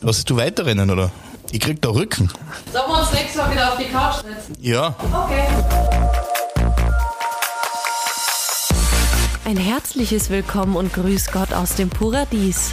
Lassest du weiterrennen, oder? Ich krieg da Rücken. Sollen wir uns nächstes Mal wieder auf die Couch setzen? Ja. Okay. Ein herzliches Willkommen und Grüß Gott aus dem Paradies.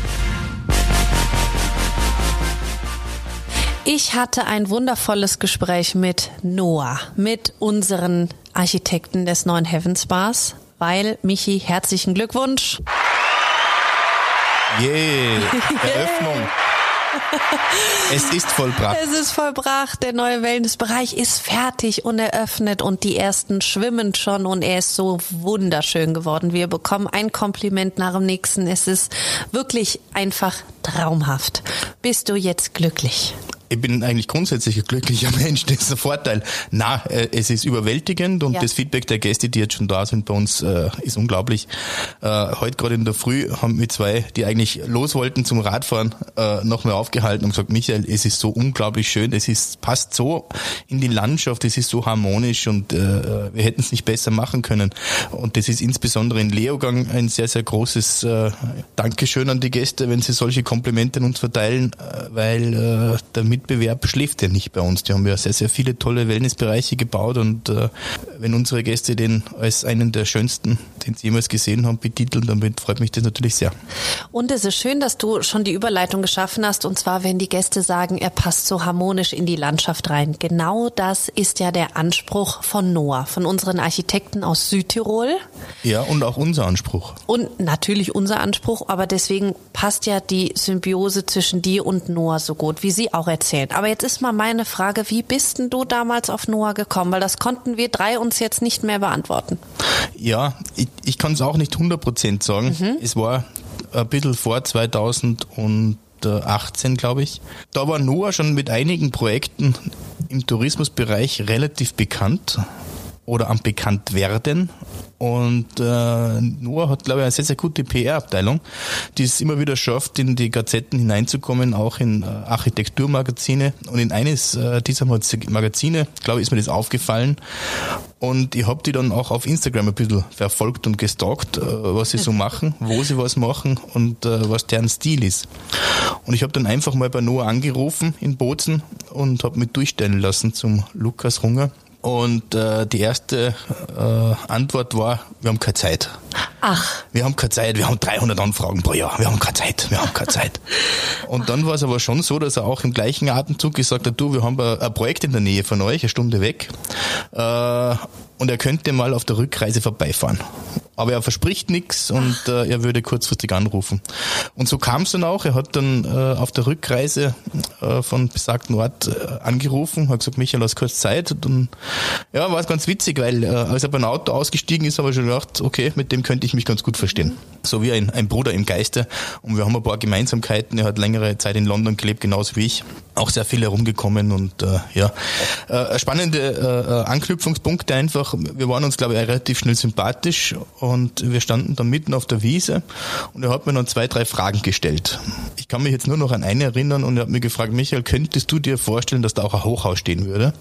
Ich hatte ein wundervolles Gespräch mit Noah, mit unseren Architekten des neuen Heavens Bars, weil Michi, herzlichen Glückwunsch. Yay, Eröffnung. Es ist vollbracht. Es ist vollbracht, der neue Wellnessbereich ist fertig und eröffnet und die ersten schwimmen schon und er ist so wunderschön geworden. Wir bekommen ein Kompliment nach dem nächsten. Es ist wirklich einfach traumhaft. Bist du jetzt glücklich? Ich bin eigentlich grundsätzlich ein glücklicher Mensch, das ist ein Vorteil. Na, äh, es ist überwältigend und ja. das Feedback der Gäste, die jetzt schon da sind bei uns, äh, ist unglaublich. Äh, heute gerade in der Früh haben wir zwei, die eigentlich los wollten zum Radfahren, äh, noch mal aufgehalten und gesagt, Michael, es ist so unglaublich schön, es ist passt so in die Landschaft, es ist so harmonisch und wir hätten es nicht besser machen können. Und das ist insbesondere in Leogang ein sehr, sehr großes Dankeschön an die Gäste, wenn sie solche Komplimente uns verteilen, weil damit Wettbewerb schläft ja nicht bei uns. Die haben ja sehr, sehr viele tolle Wellnessbereiche gebaut und äh, wenn unsere Gäste den als einen der schönsten, den sie jemals gesehen haben, betiteln, dann freut mich das natürlich sehr. Und es ist schön, dass du schon die Überleitung geschaffen hast und zwar, wenn die Gäste sagen, er passt so harmonisch in die Landschaft rein. Genau das ist ja der Anspruch von Noah, von unseren Architekten aus Südtirol. Ja, und auch unser Anspruch. Und natürlich unser Anspruch, aber deswegen passt ja die Symbiose zwischen dir und Noah so gut, wie sie auch erzählt erzählen. Aber jetzt ist mal meine Frage, wie bist denn du damals auf Noah gekommen? Weil das konnten wir drei uns jetzt nicht mehr beantworten. Ja, ich, ich kann es auch nicht 100% sagen. Mhm. Es war ein bisschen vor 2018, glaube ich. Da war Noah schon mit einigen Projekten im Tourismusbereich relativ bekannt oder am bekannt werden. Und äh, Noah hat, glaube ich, eine sehr, sehr gute PR-Abteilung, die es immer wieder schafft, in die Gazetten hineinzukommen, auch in äh, Architekturmagazine. Und in eines äh, dieser Magazine, glaube ich, ist mir das aufgefallen. Und ich habe die dann auch auf Instagram ein bisschen verfolgt und gestalkt, äh, was sie so machen, wo sie was machen und äh, was deren Stil ist. Und ich habe dann einfach mal bei Noah angerufen in Bozen und habe mich durchstellen lassen zum Lukas Runger und äh, die erste äh, Antwort war, wir haben keine Zeit. Ach. Wir haben keine Zeit, wir haben 300 Anfragen pro Jahr, wir haben keine Zeit, wir haben keine Zeit. Und dann war es aber schon so, dass er auch im gleichen Atemzug gesagt hat, du, wir haben ein Projekt in der Nähe von euch, eine Stunde weg. Äh, und er könnte mal auf der Rückreise vorbeifahren. Aber er verspricht nichts und äh, er würde kurzfristig anrufen. Und so kam es dann auch. Er hat dann äh, auf der Rückreise äh, von besagten Ort äh, angerufen, hat gesagt, Michael, hast kurz Zeit. Und dann, ja, war es ganz witzig, weil äh, als er beim Auto ausgestiegen ist, habe ich schon gedacht, okay, mit dem könnte ich mich ganz gut verstehen. So wie ein, ein Bruder im Geiste. Und wir haben ein paar Gemeinsamkeiten. Er hat längere Zeit in London gelebt, genauso wie ich. Auch sehr viel herumgekommen und äh, ja, äh, spannende äh, Anknüpfungspunkte einfach wir waren uns, glaube ich, relativ schnell sympathisch und wir standen dann mitten auf der Wiese und er hat mir dann zwei, drei Fragen gestellt. Ich kann mich jetzt nur noch an eine erinnern und er hat mir gefragt, Michael, könntest du dir vorstellen, dass da auch ein Hochhaus stehen würde? Und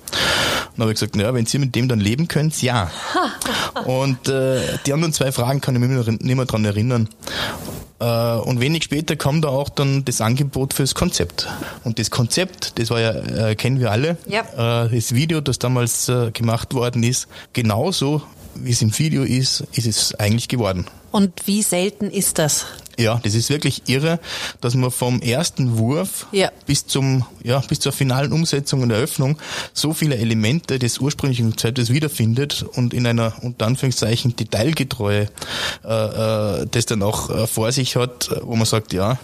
dann habe ich gesagt, naja, wenn Sie mit dem dann leben könnt, ja. und äh, die anderen zwei Fragen kann ich mich nicht mehr dran erinnern. Äh, und wenig später kam da auch dann das Angebot fürs Konzept. Und das Konzept, das war ja, äh, kennen wir alle, ja. Äh, das Video, das damals gemacht worden ist, genauso wie es im Video ist, ist es eigentlich geworden. Und wie selten ist das? Ja, das ist wirklich irre, dass man vom ersten Wurf ja. bis zum ja bis zur finalen Umsetzung und Eröffnung so viele Elemente des ursprünglichen Konzeptes wiederfindet und in einer unter Anführungszeichen detailgetreue äh, äh, das dann auch äh, vor sich hat, wo man sagt, ja,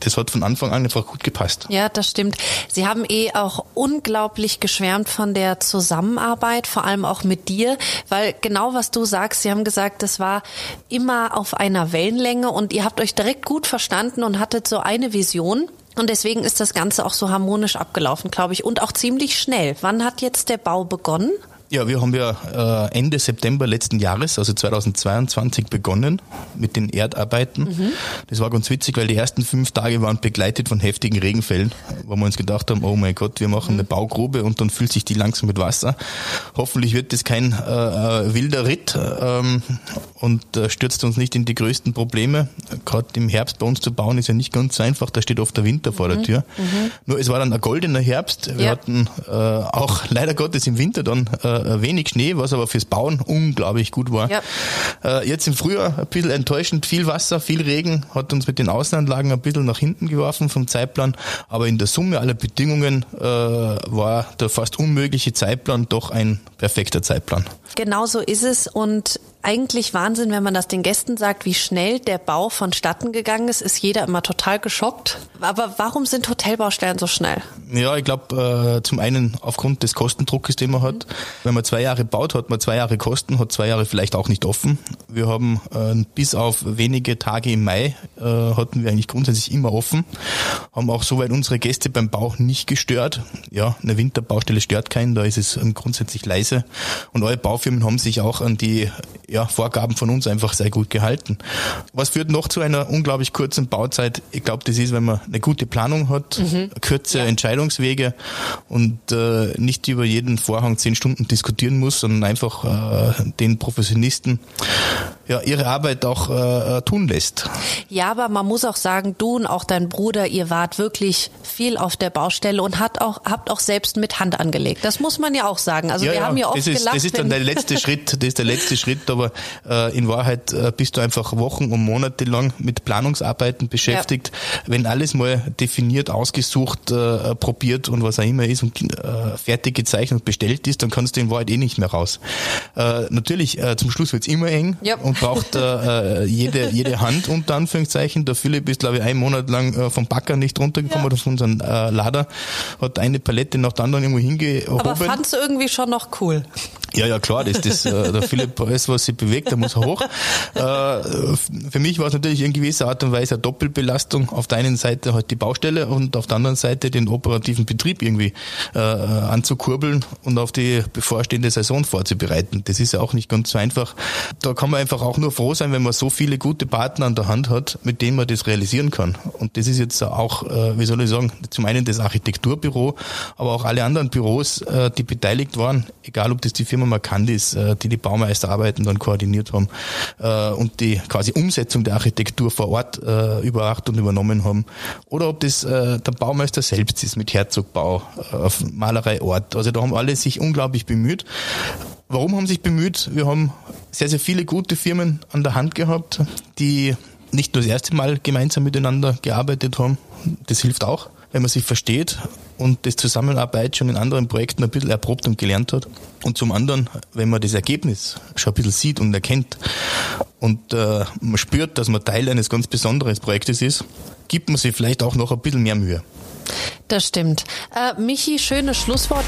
das hat von Anfang an einfach gut gepasst. Ja, das stimmt. Sie haben eh auch unglaublich geschwärmt von der Zusammenarbeit, vor allem auch mit dir, weil genau was du sagst, Sie haben gesagt, das war immer auf einer Wellenlänge und ihr habt euch direkt gut verstanden und hattet so eine Vision. Und deswegen ist das Ganze auch so harmonisch abgelaufen, glaube ich, und auch ziemlich schnell. Wann hat jetzt der Bau begonnen? Ja, wir haben ja äh, Ende September letzten Jahres, also 2022, begonnen mit den Erdarbeiten. Mhm. Das war ganz witzig, weil die ersten fünf Tage waren begleitet von heftigen Regenfällen, wo wir uns gedacht haben, oh mein Gott, wir machen eine Baugrube und dann füllt sich die langsam mit Wasser. Hoffentlich wird das kein äh, äh wilder Ritt ähm, und äh, stürzt uns nicht in die größten Probleme. Gerade im Herbst bei uns zu bauen ist ja nicht ganz so einfach, da steht oft der Winter vor der mhm. Tür. Mhm. Nur es war dann ein goldener Herbst. Wir ja. hatten äh, auch leider Gottes im Winter dann äh, äh, wenig Schnee, was aber fürs Bauen unglaublich gut war. Ja. Äh, jetzt im Frühjahr ein bisschen enttäuschend, viel Wasser, viel Regen, hat uns mit den Außenanlagen ein bisschen nach hinten geworfen vom Zeitplan, aber in der Summe aller Bedingungen äh, war der fast unmögliche Zeitplan doch ein perfekter Zeitplan. Genau so ist es und eigentlich Wahnsinn, wenn man das den Gästen sagt, wie schnell der Bau vonstatten gegangen ist, ist jeder immer total geschockt. Aber warum sind Hotelbaustellen so schnell? Ja, ich glaube, äh, zum einen aufgrund des Kostendruckes, den man hat. Mhm. Wenn man zwei Jahre baut, hat man zwei Jahre Kosten, hat zwei Jahre vielleicht auch nicht offen. Wir haben äh, bis auf wenige Tage im Mai äh, hatten wir eigentlich grundsätzlich immer offen, haben auch soweit unsere Gäste beim Bau nicht gestört. Ja, eine Winterbaustelle stört keinen, da ist es grundsätzlich leise. Und alle Baufirmen haben sich auch an die ja, Vorgaben von uns einfach sehr gut gehalten. Was führt noch zu einer unglaublich kurzen Bauzeit? Ich glaube, das ist, wenn man eine gute Planung hat, mhm. kürze ja. Entscheidungswege und äh, nicht über jeden Vorhang zehn Stunden diskutieren muss, sondern einfach äh, den Professionisten ja, ihre Arbeit auch äh, äh, tun lässt. Ja, aber man muss auch sagen, du und auch dein Bruder, ihr wart wirklich viel auf der Baustelle und hat auch, habt auch selbst mit Hand angelegt. Das muss man ja auch sagen. Also ja, wir ja, haben ja oft das ist, gelacht. Das ist dann der letzte Schritt, das ist der letzte Schritt, aber äh, in Wahrheit äh, bist du einfach Wochen und Monate lang mit Planungsarbeiten beschäftigt. Ja. Wenn alles mal definiert, ausgesucht, äh, probiert und was auch immer ist und äh, fertig gezeichnet und bestellt ist, dann kannst du in Wahrheit eh nicht mehr raus. Äh, natürlich, äh, zum Schluss wird's immer eng ja. und braucht äh, äh, jede, jede Hand unter Anführungszeichen. Der Philipp ist, glaube ich, einen Monat lang äh, vom Backer nicht runtergekommen ja. oder von unserem äh, Lader, hat eine Palette nach der anderen irgendwo hingehoben. Aber fandst du irgendwie schon noch cool? Ja, ja, klar, das, das, äh, der Philipp weiß, was sich bewegt, der muss hoch. Äh, für mich war es natürlich in gewisser Art und Weise eine Doppelbelastung. Auf der einen Seite halt die Baustelle und auf der anderen Seite den operativen Betrieb irgendwie äh, anzukurbeln und auf die bevorstehende Saison vorzubereiten. Das ist ja auch nicht ganz so einfach. Da kann man einfach auch nur froh sein, wenn man so viele gute Partner an der Hand hat, mit denen man das realisieren kann. Und das ist jetzt auch, äh, wie soll ich sagen, zum einen das Architekturbüro, aber auch alle anderen Büros, äh, die beteiligt waren, egal ob das die Firma Firma Marcandis, äh, die die Baumeisterarbeiten dann koordiniert haben äh, und die quasi Umsetzung der Architektur vor Ort äh, überwacht und übernommen haben. Oder ob das der Baumeister selbst ist mit Herzogbau, auf Malerei Ort. Also da haben alle sich unglaublich bemüht. Warum haben sich bemüht? Wir haben sehr, sehr viele gute Firmen an der Hand gehabt, die nicht nur das erste Mal gemeinsam miteinander gearbeitet haben. Das hilft auch wenn man sich versteht und das Zusammenarbeit schon in anderen Projekten ein bisschen erprobt und gelernt hat. Und zum anderen, wenn man das Ergebnis schon ein bisschen sieht und erkennt und äh, man spürt, dass man Teil eines ganz besonderen Projektes ist, gibt man sich vielleicht auch noch ein bisschen mehr Mühe. Das stimmt. Äh, Michi, schönes Schlusswort.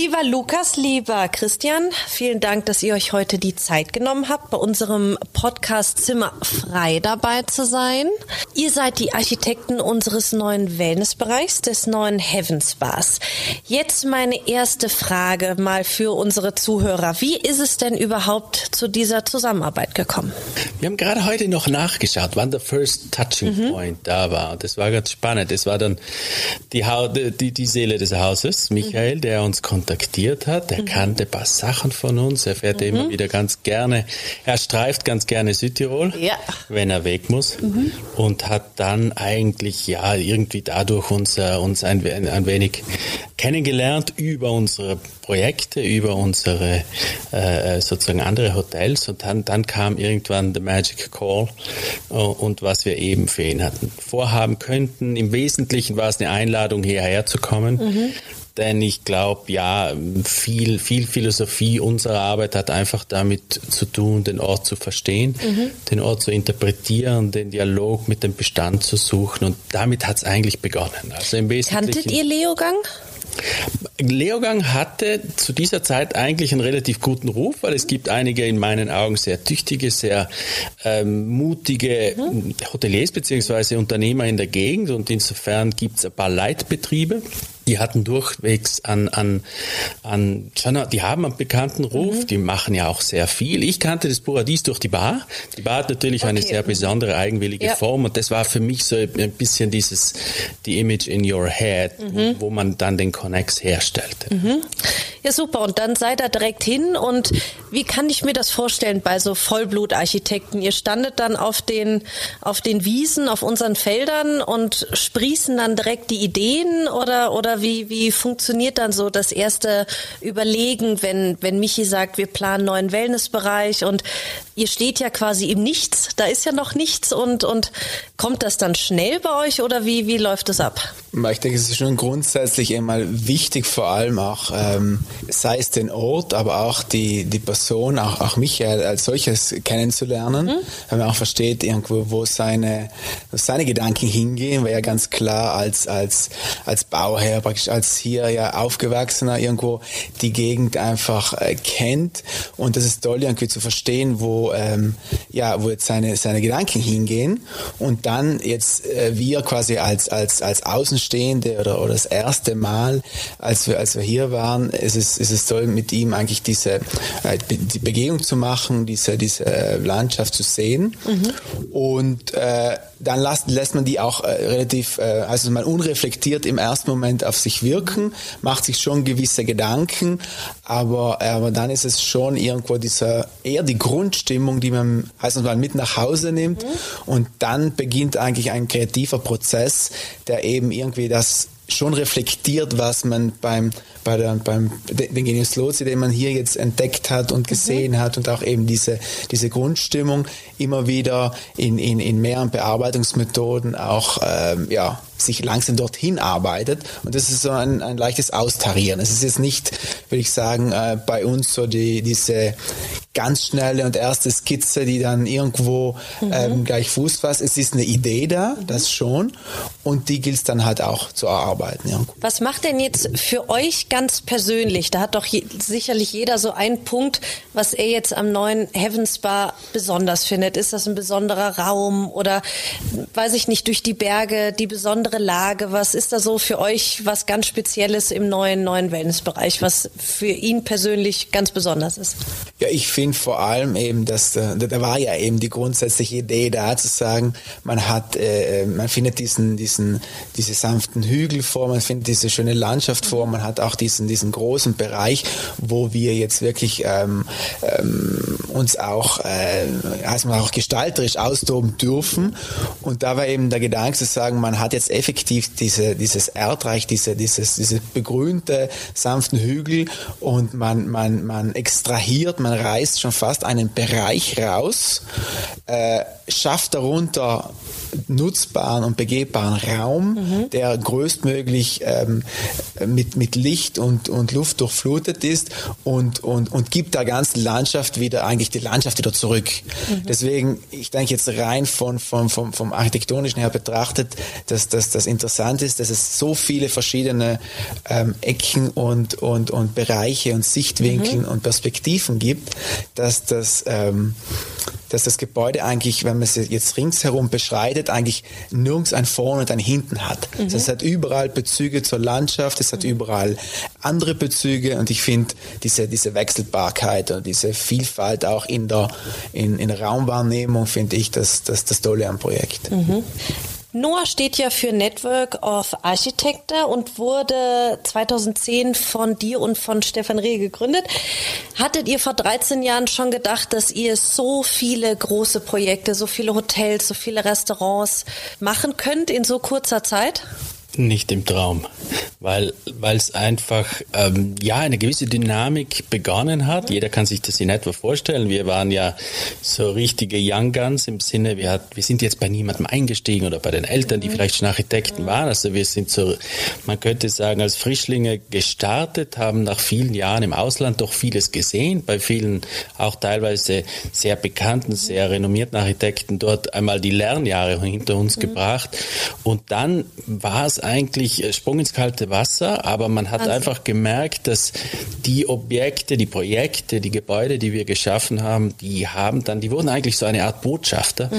Lieber Lukas, lieber Christian, vielen Dank, dass ihr euch heute die Zeit genommen habt, bei unserem Podcast Zimmer frei dabei zu sein. Ihr seid die Architekten unseres neuen Wellnessbereichs, des neuen Heavens Bars. Jetzt meine erste Frage mal für unsere Zuhörer. Wie ist es denn überhaupt zu dieser Zusammenarbeit gekommen? Wir haben gerade heute noch nachgeschaut, wann der First Touching mhm. Point da war. Das war ganz spannend. Das war dann die, die, die Seele des Hauses, Michael, mhm. der uns kontaktiert kontaktiert hat. Er mhm. kannte ein paar Sachen von uns. Er fährt mhm. immer wieder ganz gerne, er streift ganz gerne Südtirol, ja. wenn er weg muss. Mhm. Und hat dann eigentlich, ja, irgendwie dadurch uns, uh, uns ein, ein wenig kennengelernt über unsere Projekte, über unsere äh, sozusagen andere Hotels. Und dann, dann kam irgendwann The Magic Call uh, und was wir eben für ihn hatten vorhaben könnten. Im Wesentlichen war es eine Einladung, hierher zu kommen. Mhm denn ich glaube, ja, viel, viel Philosophie unserer Arbeit hat einfach damit zu tun, den Ort zu verstehen, mhm. den Ort zu interpretieren, den Dialog mit dem Bestand zu suchen. Und damit hat es eigentlich begonnen. Also im Wesentlichen. Kanntet ihr Leogang? Leogang hatte zu dieser Zeit eigentlich einen relativ guten Ruf, weil es gibt einige in meinen Augen sehr tüchtige, sehr ähm, mutige mhm. Hoteliers bzw. Unternehmer in der Gegend und insofern gibt es ein paar Leitbetriebe die hatten durchwegs an, an, an die haben einen bekannten Ruf, mhm. die machen ja auch sehr viel. Ich kannte das Paradies durch die Bar. Die Bar hat natürlich okay. eine sehr besondere, eigenwillige ja. Form und das war für mich so ein bisschen dieses, die Image in your head, mhm. wo, wo, man dann den Connex herstellte. Mhm. Ja, super. Und dann seid ihr direkt hin und wie kann ich mir das vorstellen bei so Vollblutarchitekten? Ihr standet dann auf den, auf den Wiesen, auf unseren Feldern und sprießen dann direkt die Ideen oder, oder wie, wie funktioniert dann so das erste Überlegen, wenn, wenn Michi sagt, wir planen einen neuen Wellnessbereich und ihr steht ja quasi im Nichts, da ist ja noch nichts und, und kommt das dann schnell bei euch oder wie, wie läuft es ab? Ich denke, es ist schon grundsätzlich einmal wichtig, vor allem auch, ähm, sei es den Ort, aber auch die, die Person, auch, auch Michael als solches kennenzulernen, mhm. weil man auch versteht irgendwo, wo seine, wo seine Gedanken hingehen, weil er ganz klar als, als, als Bauherr, praktisch als hier ja aufgewachsener irgendwo die Gegend einfach äh, kennt und das ist toll, irgendwie zu verstehen, wo, ähm, ja, wo jetzt seine, seine Gedanken hingehen und dann jetzt äh, wir quasi als, als, als Außenstehende oder, oder das erste Mal, als wir, als wir hier waren, ist es, ist es toll, mit ihm eigentlich diese äh, die Begehung zu machen, diese, diese Landschaft zu sehen. Mhm. Und äh, dann lässt, lässt man die auch äh, relativ, äh, also man unreflektiert im ersten Moment auf sich wirken, macht sich schon gewisse Gedanken, aber, aber dann ist es schon irgendwo dieser, eher die Grundstimmung, die man, heißt mal, mit nach Hause nimmt mhm. und dann beginnt eigentlich ein kreativer Prozess, der eben irgendwie das schon reflektiert, was man beim, bei der, beim den Genius Lozi, den man hier jetzt entdeckt hat und gesehen mhm. hat und auch eben diese, diese Grundstimmung immer wieder in, in, in mehreren Bearbeitungsmethoden auch ähm, ja, sich langsam dorthin arbeitet. Und das ist so ein, ein leichtes Austarieren. Es ist jetzt nicht, würde ich sagen, äh, bei uns so die, diese ganz schnelle und erste Skizze, die dann irgendwo mhm. ähm, gleich Fuß fasst. Es ist eine Idee da, mhm. das schon. Und die gilt es dann halt auch zu erarbeiten. Ja. Was macht denn jetzt für euch ganz persönlich? Da hat doch je, sicherlich jeder so einen Punkt, was er jetzt am neuen Heavens Bar besonders findet. Ist das ein besonderer Raum oder weiß ich nicht, durch die Berge, die besondere Lage? Was ist da so für euch was ganz Spezielles im neuen, neuen Wellnessbereich, was für ihn persönlich ganz besonders ist? Ja, ich finde vor allem eben, dass äh, da war ja eben die grundsätzliche Idee da zu sagen, man hat, äh, man findet diesen, diesen, diese sanften Hügel vor, man findet diese schöne Landschaft vor, man hat auch diesen, diesen großen Bereich, wo wir jetzt wirklich ähm, ähm, uns auch, äh, heißt man auch gestalterisch austoben dürfen. Und da war eben der Gedanke zu sagen, man hat jetzt effektiv diese, dieses Erdreich, diese, dieses, diese begrünte, sanften Hügel und man, man, man extrahiert, man reißt schon fast einen Bereich raus, äh, schafft darunter nutzbaren und begehbaren Raum, mhm. der größtmöglich ähm, mit, mit Licht und, und Luft durchflutet ist und, und, und gibt der ganzen Landschaft wieder, eigentlich die Landschaft wieder zurück. Mhm. Deswegen, ich denke jetzt rein von, von, vom, vom architektonischen her betrachtet, dass, dass das interessant ist, dass es so viele verschiedene ähm, Ecken und, und, und Bereiche und Sichtwinkeln mhm. und Perspektiven gibt, dass das, ähm, dass das Gebäude eigentlich, wenn man es jetzt ringsherum beschreitet, eigentlich nirgends ein Vorne und ein Hinten hat. Mhm. Also es hat überall Bezüge zur Landschaft, es hat mhm. überall andere Bezüge und ich finde diese, diese Wechselbarkeit und diese Vielfalt auch in der, in, in der Raumwahrnehmung finde ich das, das, das Tolle am Projekt. Mhm. NOAA steht ja für Network of Architecture und wurde 2010 von dir und von Stefan Reh gegründet. Hattet ihr vor 13 Jahren schon gedacht, dass ihr so viele große Projekte, so viele Hotels, so viele Restaurants machen könnt in so kurzer Zeit? Nicht im Traum, weil weil es einfach ähm, ja eine gewisse Dynamik begonnen hat. Jeder kann sich das in etwa vorstellen. Wir waren ja so richtige Young Guns im Sinne, wir, hat, wir sind jetzt bei niemandem eingestiegen oder bei den Eltern, die vielleicht schon Architekten waren. Also wir sind so, man könnte sagen, als Frischlinge gestartet, haben nach vielen Jahren im Ausland doch vieles gesehen, bei vielen auch teilweise sehr bekannten, sehr renommierten Architekten dort einmal die Lernjahre hinter uns mhm. gebracht. Und dann war es eigentlich äh, Sprung ins kalte Wasser, aber man hat Wahnsinn. einfach gemerkt, dass die Objekte, die Projekte, die Gebäude, die wir geschaffen haben, die haben dann, die wurden eigentlich so eine Art Botschafter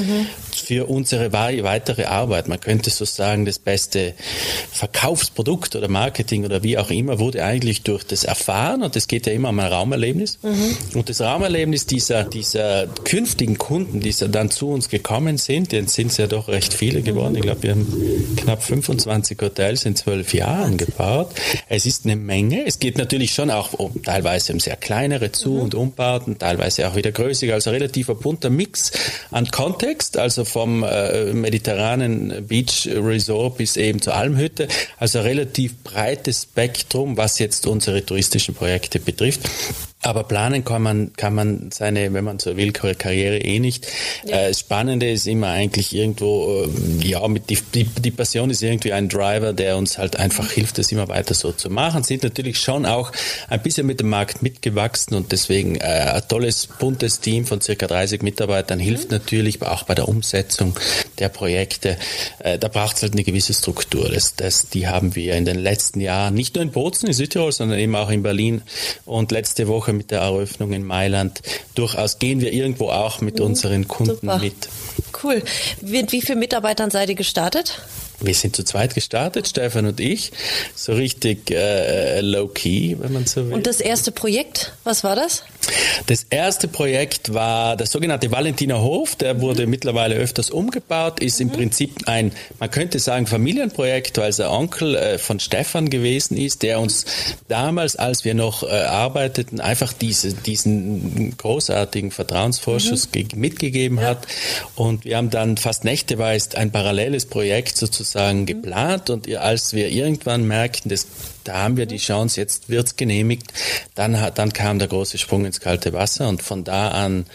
für unsere wei- weitere Arbeit. Man könnte so sagen, das beste Verkaufsprodukt oder Marketing oder wie auch immer wurde eigentlich durch das Erfahren und es geht ja immer um ein Raumerlebnis. Und das Raumerlebnis dieser, dieser künftigen Kunden, die dann zu uns gekommen sind, jetzt sind es ja doch recht viele geworden. Ich glaube, wir haben knapp 25 Hotels in zwölf Jahren gebaut. Es ist eine Menge. Es geht natürlich schon auch um, teilweise um sehr kleinere Zu- und Umbauten, teilweise auch wieder größere, also relativer bunter Mix an Kontext, also vom äh, mediterranen Beach Resort bis eben zur Almhütte, also relativ breites Spektrum, was jetzt unsere touristischen Projekte betrifft. Aber planen kann man, kann man seine, wenn man so will, Kar- Karriere eh nicht. Äh, das Spannende ist immer eigentlich irgendwo, äh, ja, mit die, die, die Passion ist irgendwie ein Driver, der uns halt einfach hilft, das immer weiter so zu machen. Sind natürlich schon auch ein bisschen mit dem Markt mitgewachsen und deswegen äh, ein tolles, buntes Team von circa 30 Mitarbeitern hilft natürlich auch bei der Umsetzung der Projekte. Äh, da braucht es halt eine gewisse Struktur. Das, das, die haben wir in den letzten Jahren, nicht nur in Bozen, in Südtirol, sondern eben auch in Berlin und letzte Woche mit der Eröffnung in Mailand. Durchaus gehen wir irgendwo auch mit unseren Kunden Super. mit. Cool. Mit wie vielen Mitarbeitern seid ihr gestartet? Wir sind zu zweit gestartet, Stefan und ich, so richtig äh, low-key, wenn man so will. Und das erste Projekt, was war das? Das erste Projekt war der sogenannte Valentiner Hof. Der wurde mittlerweile öfters umgebaut, ist im Prinzip ein, man könnte sagen, Familienprojekt, weil es der Onkel äh, von Stefan gewesen ist, der uns damals, als wir noch äh, arbeiteten, einfach diese, diesen großartigen Vertrauensvorschuss ge- mitgegeben hat. Und wir haben dann fast nächteweise ein paralleles Projekt sozusagen geplant. Und als wir irgendwann merkten, das da haben wir die Chance, jetzt wird's genehmigt. Dann, hat, dann kam der große Sprung ins kalte Wasser und von da an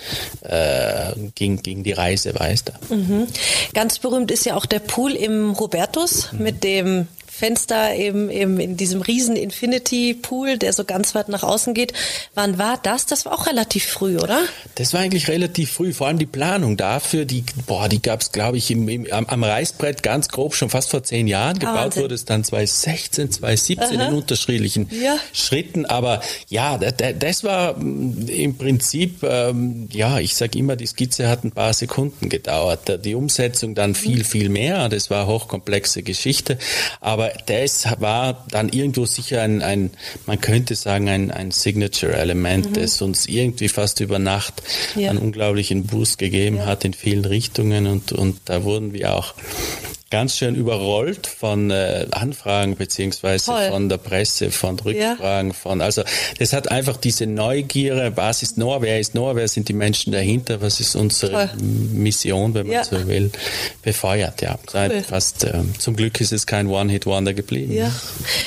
äh, ging, ging die Reise weiter. Mhm. Ganz berühmt ist ja auch der Pool im Robertus mit dem Fenster eben, eben in diesem riesen Infinity Pool, der so ganz weit nach außen geht. Wann war das? Das war auch relativ früh, oder? Das war eigentlich relativ früh, vor allem die Planung dafür, die, boah, die gab's, glaube ich, im, im, am, am Reißbrett ganz grob schon fast vor zehn Jahren. Gebaut Wahnsinn. wurde es dann 2016, 2017 in unterschiedlichen Ja. Schritten. Aber ja, da- da- das war mm, im Prinzip, ähm, ja, ich sage immer, die Skizze hat ein paar Sekunden gedauert. Die Umsetzung dann viel, viel mehr. Das war hochkomplexe Geschichte. Aber das war dann irgendwo sicher ein, ein man könnte sagen, ein, ein Signature-Element, das uns irgendwie fast über Nacht Ja. einen unglaublichen Boost gegeben hat in vielen Richtungen. Und, und da wurden wir auch ganz schön überrollt von äh, Anfragen beziehungsweise Toll. von der Presse, von Rückfragen, von also das hat einfach diese Neugier, was ist Noah, wer ist Noah, wer sind die Menschen dahinter, was ist unsere Toll. Mission, wenn man Ja. so will, befeuert, ja. Seit fast ähm, zum Glück ist es kein One-Hit-Wonder geblieben. Ja.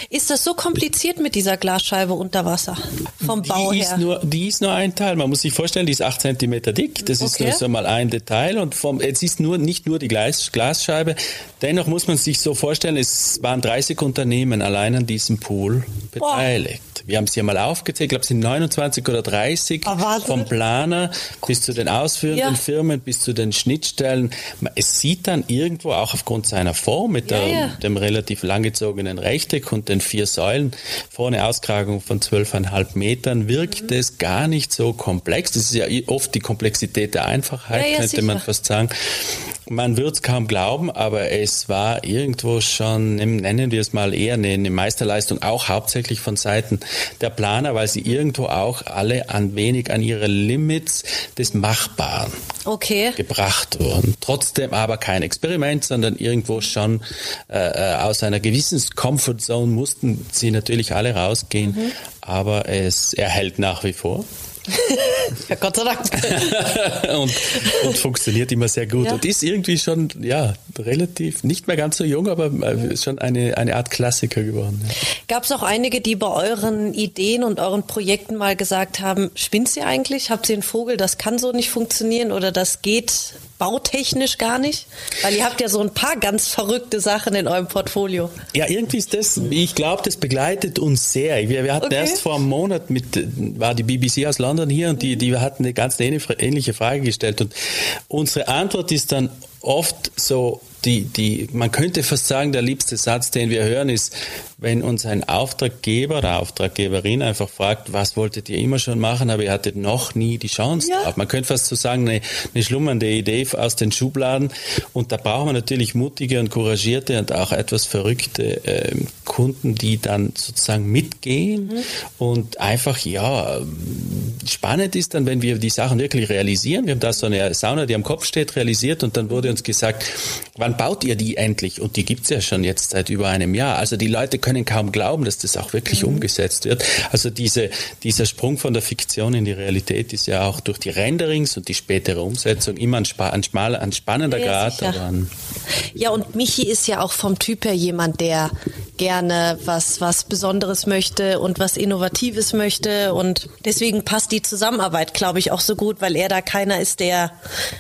Ist das so kompliziert mit dieser Glasscheibe unter Wasser? Vom Bau die her? Ist nur, die ist nur ein Teil. Man muss sich vorstellen, die ist acht Zentimeter dick. Das ist Okay. nur so mal ein Detail. Und vom, es ist nur, nicht nur die Glas, Glasscheibe. Dennoch muss man sich so vorstellen, es waren 30 Unternehmen allein an diesem Pool beteiligt. Wir haben es hier mal aufgezählt. Ich glaube, es sind 29 oder 30 Ah, Wahnsinn. vom Planer bis zu den ausführenden Ja. Firmen, bis zu den Schnittstellen. Es sieht dann irgendwo auch aufgrund seiner Form mit Ja, der, ja. dem relativ langgezogenen Rechteck und den vier Säulen vorne Auskragung von 12,5 Metern wirkt Mhm. es gar nicht so komplex. Das ist ja oft die Komplexität der Einfachheit, könnte man sicher. fast sagen. Man wird es kaum glauben, aber es war irgendwo schon, nennen wir es mal eher eine, Meisterleistung, auch hauptsächlich von Seiten der Planer, weil sie irgendwo auch alle ein wenig an ihre Limits des Machbaren Okay. gebracht wurden. Trotzdem aber kein Experiment, sondern irgendwo schon äh, äh, aus einer gewissen Comfort Zone mussten sie natürlich alle rausgehen, Mhm. aber es erhält nach wie vor Ja, Gott sei Dank. und, und funktioniert immer sehr gut Ja. und ist irgendwie schon ja relativ nicht mehr ganz so jung, aber äh, schon eine eine Art Klassiker geworden. Ja. Gab es auch einige, die bei euren Ideen und euren Projekten mal gesagt haben, spinnt ihr eigentlich? Habt ihr einen Vogel, das kann so nicht funktionieren oder das geht bautechnisch gar nicht? Weil ihr habt ja so ein paar ganz verrückte Sachen in eurem Portfolio. Ja, irgendwie ist das, ich glaube, das begleitet uns sehr. Wir, wir hatten Okay. erst vor einem Monat mit, war die BBC aus London hier und die, die hatten eine ganz ähnliche ähnliche Frage gestellt und unsere Antwort ist dann oft so die, die, man könnte fast sagen, der liebste Satz, den wir hören, ist, wenn uns ein Auftraggeber oder Auftraggeberin einfach fragt, was wolltet ihr immer schon machen, aber ihr hattet noch nie die Chance ja. drauf. Man könnte fast so sagen, eine, eine schlummernde Idee aus den Schubladen. Und da braucht man natürlich mutige und couragierte und auch etwas verrückte äh, Kunden, die dann sozusagen mitgehen mhm. und einfach, ja, spannend ist dann, wenn wir die Sachen wirklich realisieren. Wir haben da so eine Sauna, die am Kopf steht, realisiert und dann wurde uns gesagt, wann baut ihr die endlich? Und die gibt's ja schon jetzt seit über einem Jahr. Also die Leute können kaum glauben, dass das auch wirklich mhm. umgesetzt wird. Also diese, dieser Sprung von der Fiktion in die Realität ist ja auch durch die Renderings und die spätere Umsetzung immer ein, spa ein, schmaler, ein spannender ja, Grad. ja, und Michi ist ja auch vom Typ her jemand, der gerne was, was Besonderes möchte und was Innovatives möchte. Und deswegen passt die Zusammenarbeit, glaube ich, auch so gut, weil er da keiner ist, der,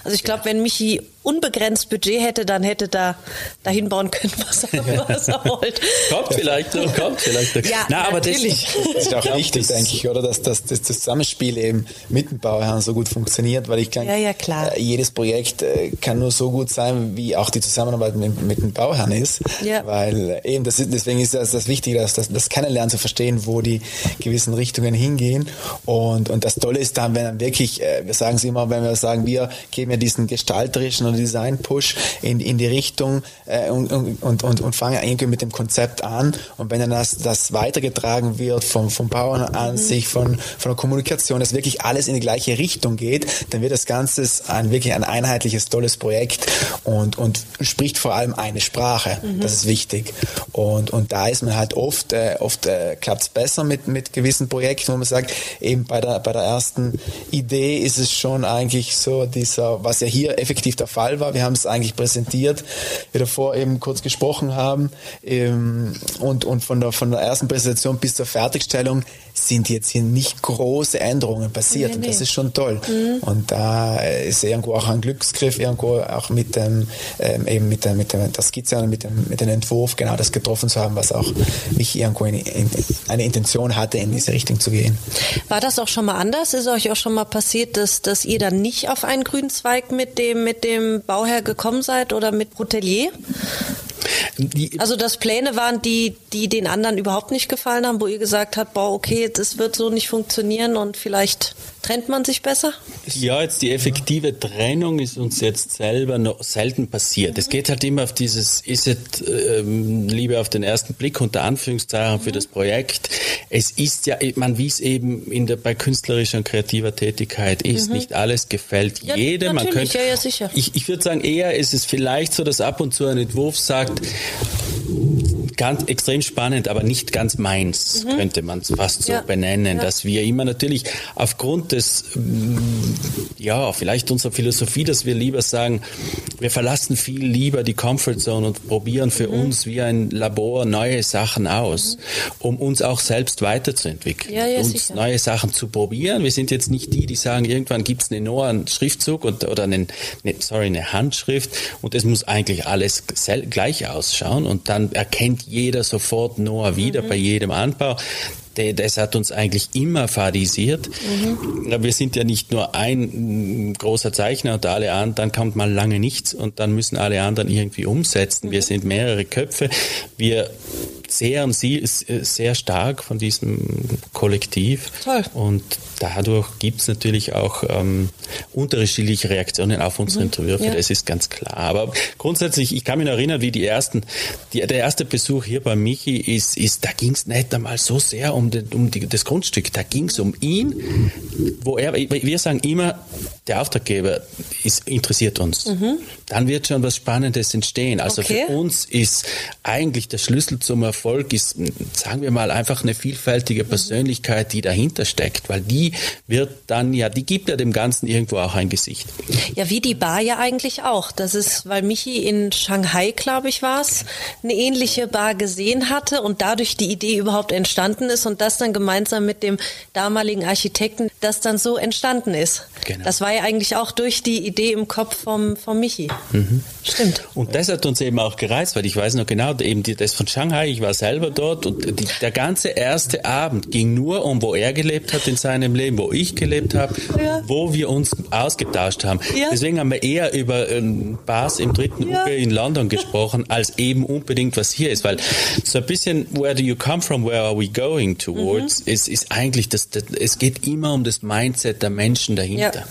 also ich glaube, wenn Michi unbegrenzt Budget hätte, dann hätte da dahin bauen können, was er, was er wollte. kommt vielleicht so, kommt vielleicht so. Ja, Na, aber natürlich. Das, das ist auch wichtig, denke ich, oder, dass, dass, das Zusammenspiel eben mit dem Bauherrn so gut funktioniert, weil ich denke, ja, ja, klar. Äh, jedes Projekt äh, kann nur so gut sein, wie auch die Zusammenarbeit mit, mit dem Bauherrn ist, ja. weil äh, eben das ist, deswegen ist das, das Wichtige, dass das, das Kennenlernen zu verstehen, wo die gewissen Richtungen hingehen und, und das Tolle ist dann, wenn dann wirklich, wir sagen es immer, wenn wir sagen, wir geben ja diesen gestalterischen oder Design-Push in, in die Richtung äh, und, und, und, und fangen irgendwie mit dem Konzept an. Und wenn dann das, das weitergetragen wird vom, vom Bauern an mhm. sich, von, von der Kommunikation, dass wirklich alles in die gleiche Richtung geht, dann wird das Ganze ein wirklich ein einheitliches, tolles Projekt und, und spricht vor allem eine Sprache. Mhm. Das ist wichtig. Und, und da ist man halt oft, äh, oft äh, klappt es besser mit, mit gewissen Projekten, wo man sagt, eben bei der, bei der ersten Idee ist es schon eigentlich so dieser, was ja hier effektiv der Fall Fall war. Wir haben es eigentlich präsentiert, wie davor eben kurz gesprochen haben. Ähm, und, und von der, von der ersten Präsentation bis zur Fertigstellung sind jetzt hier nicht große Änderungen passiert. Nee, und das ist schon toll. Mhm. Und da ist irgendwo auch ein Glücksgriff, irgendwo auch mit dem, ähm, eben mit dem, mit dem, der Skizze und mit dem, mit dem Entwurf genau das getroffen zu haben, was auch mich irgendwo in, in, eine Intention hatte, in diese Richtung zu gehen. War das auch schon mal anders? Ist euch auch schon mal passiert, dass, dass ihr dann nicht auf einen grünen Zweig mit dem, mit dem Bauherr gekommen seid oder mit Brutelier? also dass Pläne waren, die, die den anderen überhaupt nicht gefallen haben, wo ihr gesagt habt, boah, okay, das wird so nicht funktionieren und vielleicht trennt man sich besser? Ja, jetzt die effektive Trennung ist uns jetzt selber noch selten passiert. Es geht halt immer auf dieses, ist es ähm, Liebe auf den ersten Blick unter Anführungszeichen für das Projekt. Es ist ja, man wie es eben in der, bei künstlerischer und kreativer Tätigkeit ist, mhm. nicht alles gefällt ja, jedem. Man könnte, ja, ja, sicher. Ich, ich würde sagen, eher ist es vielleicht so, dass ab und zu ein Entwurf sagt, ganz extrem spannend, aber nicht ganz meins, mhm. könnte man es fast so ja. benennen, ja. dass wir immer natürlich aufgrund des, mm, ja, vielleicht unserer Philosophie, dass wir lieber sagen, wir verlassen viel lieber die Comfortzone und probieren für mhm. uns wie ein Labor neue Sachen aus, mhm. um uns auch selbst weiterzuentwickeln, ja, uns sicher. neue Sachen zu probieren. Wir sind jetzt nicht die, die sagen, irgendwann gibt es eine Noah, einen Schriftzug und, oder einen, eine, sorry, eine Handschrift und es muss eigentlich alles gleich ausschauen und dann erkennt jeder sofort Noah wieder mhm. bei jedem Anbau das hat uns eigentlich immer fadisiert. Mhm. Wir sind ja nicht nur ein großer Zeichner und alle anderen, dann kommt mal lange nichts und dann müssen alle anderen irgendwie umsetzen. Mhm. Wir sind mehrere Köpfe. Wir zehren sie sehr stark von diesem Kollektiv. Toll. Und dadurch gibt es natürlich auch ähm, unterschiedliche Reaktionen auf unsere mhm. Entwürfe, ja. das ist ganz klar. Aber grundsätzlich, ich kann mich erinnern, wie die ersten, die, der erste Besuch hier bei Michi ist, ist da ging es nicht einmal so sehr um, den, um die, das Grundstück, da ging es um ihn, wo er, wir sagen immer, der Auftraggeber ist, interessiert uns. Mhm. Dann wird schon was Spannendes entstehen. Also okay. für uns ist eigentlich der Schlüssel zum Erfolg ist, sagen wir mal, einfach eine vielfältige Persönlichkeit, die dahinter steckt, weil die wird dann ja, die gibt ja dem Ganzen irgendwo auch ein Gesicht. Ja, wie die Bar ja eigentlich auch. Das ist, weil Michi in Shanghai, glaube ich, war es, eine ähnliche Bar gesehen hatte und dadurch die Idee überhaupt entstanden ist und das dann gemeinsam mit dem damaligen Architekten, das dann so entstanden ist. Genau. Das war ja eigentlich auch durch die Idee im Kopf vom, vom Michi. Mhm. Stimmt. Und das hat uns eben auch gereizt, weil ich weiß noch genau, eben das von Shanghai, ich war selber dort und die, der ganze erste Abend ging nur um, wo er gelebt hat in seinem Leben, wo ich gelebt habe, Ja. wo wir uns ausgetauscht haben. Ja. Deswegen haben wir eher über ähm, Bars im dritten Ja. Uge in London gesprochen, als eben unbedingt was hier ist, weil so ein bisschen where do you come from, where are we going towards, Mhm. ist, ist eigentlich das, das, es geht immer um das Mindset der Menschen dahinter.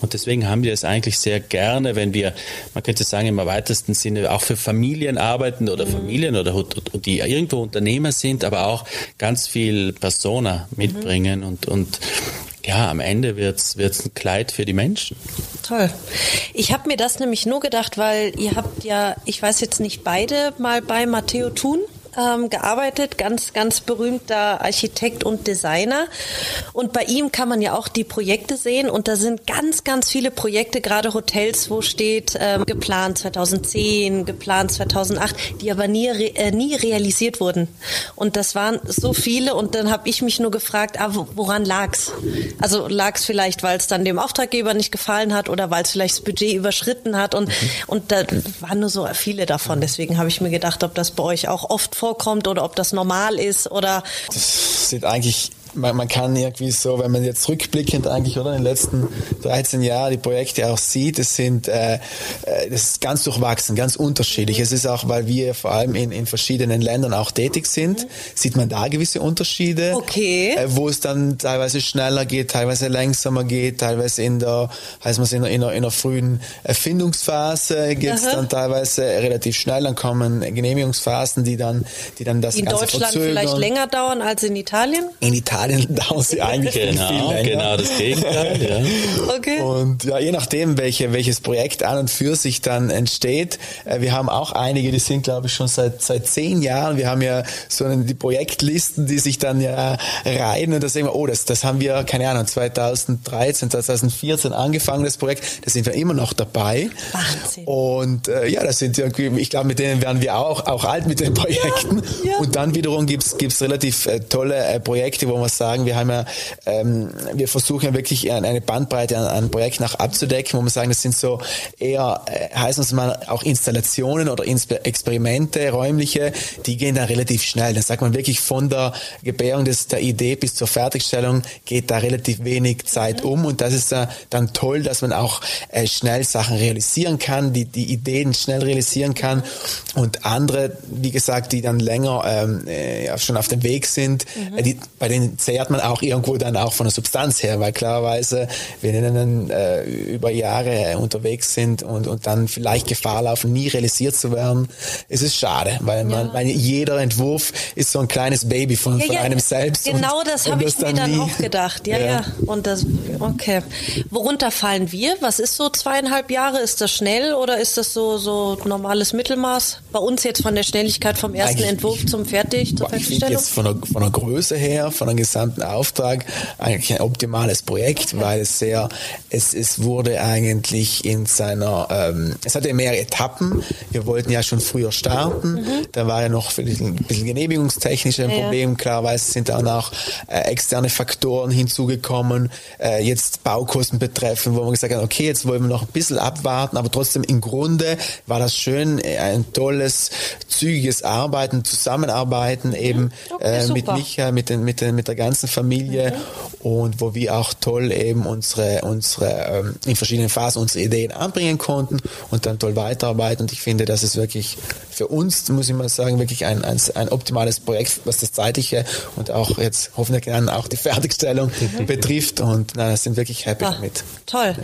Und deswegen haben wir es eigentlich sehr gerne, wenn wir, man könnte sagen im weitesten Sinne auch für Familien arbeiten oder Mhm. Familien oder die irgendwo Unternehmer sind, aber auch ganz viel Persona mitbringen und, und ja, am Ende wird's wird's ein Kleid für die Menschen. Toll. Ich habe mir das nämlich nur gedacht, weil ihr habt ja, ich weiß jetzt nicht, beide mal bei Matteo Thun ähm, gearbeitet, ganz, ganz berühmter Architekt und Designer. Und bei ihm kann man ja auch die Projekte sehen und da sind ganz, ganz viele Projekte, gerade Hotels, wo steht ähm, geplant 2010, geplant 2008, die aber nie, äh, nie realisiert wurden. Und das waren so viele und dann habe ich mich nur gefragt, ah, wo- woran lag's? Also lag's vielleicht, weil es dann dem Auftraggeber nicht gefallen hat oder weil es vielleicht das Budget überschritten hat und, und da waren nur so viele davon. Deswegen habe ich mir gedacht, ob das bei euch auch oft vorkommt oder ob das normal ist oder Das sind eigentlich, man, man kann irgendwie so, wenn man jetzt rückblickend eigentlich oder in den letzten 13 Jahren die Projekte auch sieht, es sind, äh, äh, das ist ganz durchwachsen, ganz unterschiedlich. Es ist auch, weil wir vor allem in, in verschiedenen Ländern auch tätig sind, sieht man da gewisse Unterschiede. Okay. Äh, wo es dann teilweise schneller geht, teilweise langsamer geht, teilweise in der, heißt man in der, in der, in der frühen Erfindungsphase geht es dann teilweise relativ schnell, dann kommen Genehmigungsphasen, die dann, die dann das in Ganze Deutschland verzögern. vielleicht länger dauern als in Italien? In Italien dauern sie eigentlich viel, viel Genau, länger. genau das Gegenteil. Ja. Okay. Und ja, je nachdem, welche, welches Projekt an und für sich dann entsteht. Äh, wir haben auch einige, die sind, glaube ich, schon seit, seit zehn Jahren. Wir haben ja so eine, die Projektlisten, die sich dann ja reihen und da sehen wir, oh, das, das haben wir, keine Ahnung, 2013, 2014 angefangen, das Projekt. Da sind wir immer noch dabei. Wahnsinn. Und äh, ja, das sind irgendwie, ich glaube, mit denen werden wir auch, auch alt mit den Projekten. ja. Und dann wiederum gibt's gibt's relativ äh, tolle äh, Projekte, wo wir sagen, wir haben ja, ähm, wir versuchen ja wirklich eine Bandbreite an, an Projekten auch abzudecken, wo wir sagen, das sind so eher, äh, heißen es mal auch Installationen oder Inspe Experimente, räumliche, die gehen dann relativ schnell. Dann sagt man wirklich von der Gebärung des, der Idee bis zur Fertigstellung geht da relativ wenig Zeit um. Und das ist äh, dann toll, dass man auch äh, schnell Sachen realisieren kann, die, die Ideen schnell realisieren kann. Und andere, wie gesagt, die dann länger ähm, äh, schon auf dem Weg sind, äh, die, bei denen zehrt man auch irgendwo dann auch von der Substanz her, weil klarerweise, wenn wir dann äh, über Jahre unterwegs sind und, und dann vielleicht Gefahr laufen, nie realisiert zu werden, ist es schade, weil man, weil jeder Entwurf ist so ein kleines Baby von, Ja, von ja, einem selbst. Genau und- das habe ich mir dann nie- auch gedacht. Ja, ja, Und das, okay. Worunter fallen wir? Was ist so zweieinhalb Jahre? Ist das schnell oder ist das so, so normales Mittelmaß? Bei uns jetzt von der Schnelligkeit vom ersten Eigentlich- Entwurf zum Fertig, zur Ich Fertigstellung? jetzt von der, von der Größe her, von dem gesamten Auftrag eigentlich ein optimales Projekt, weil es sehr, es, es wurde eigentlich in seiner, ähm, es hatte mehrere Etappen. Wir wollten ja schon früher starten. Da war ja noch ein bisschen genehmigungstechnische Mhm. Ja. Problem. Klarerweise sind dann auch äh, externe Faktoren hinzugekommen, äh, jetzt Baukosten betreffen, wo wir gesagt haben, okay, jetzt wollen wir noch ein bisschen abwarten, aber trotzdem im Grunde war das schön, äh, ein tolles, zügiges Arbeiten, Zusammenarbeiten eben Mhm. Okay, äh, mit. Micha, mit, den, mit, den, mit der ganzen Familie und wo wir auch toll eben unsere, unsere ähm, in verschiedenen Phasen unsere Ideen anbringen konnten und dann toll weiterarbeiten. Und ich finde, das ist wirklich für uns, muss ich mal sagen, wirklich ein, ein, ein optimales Projekt, was das zeitliche und auch jetzt hoffentlich dann auch die Fertigstellung betrifft. Und na, sind wirklich happy Ah, damit. Toll.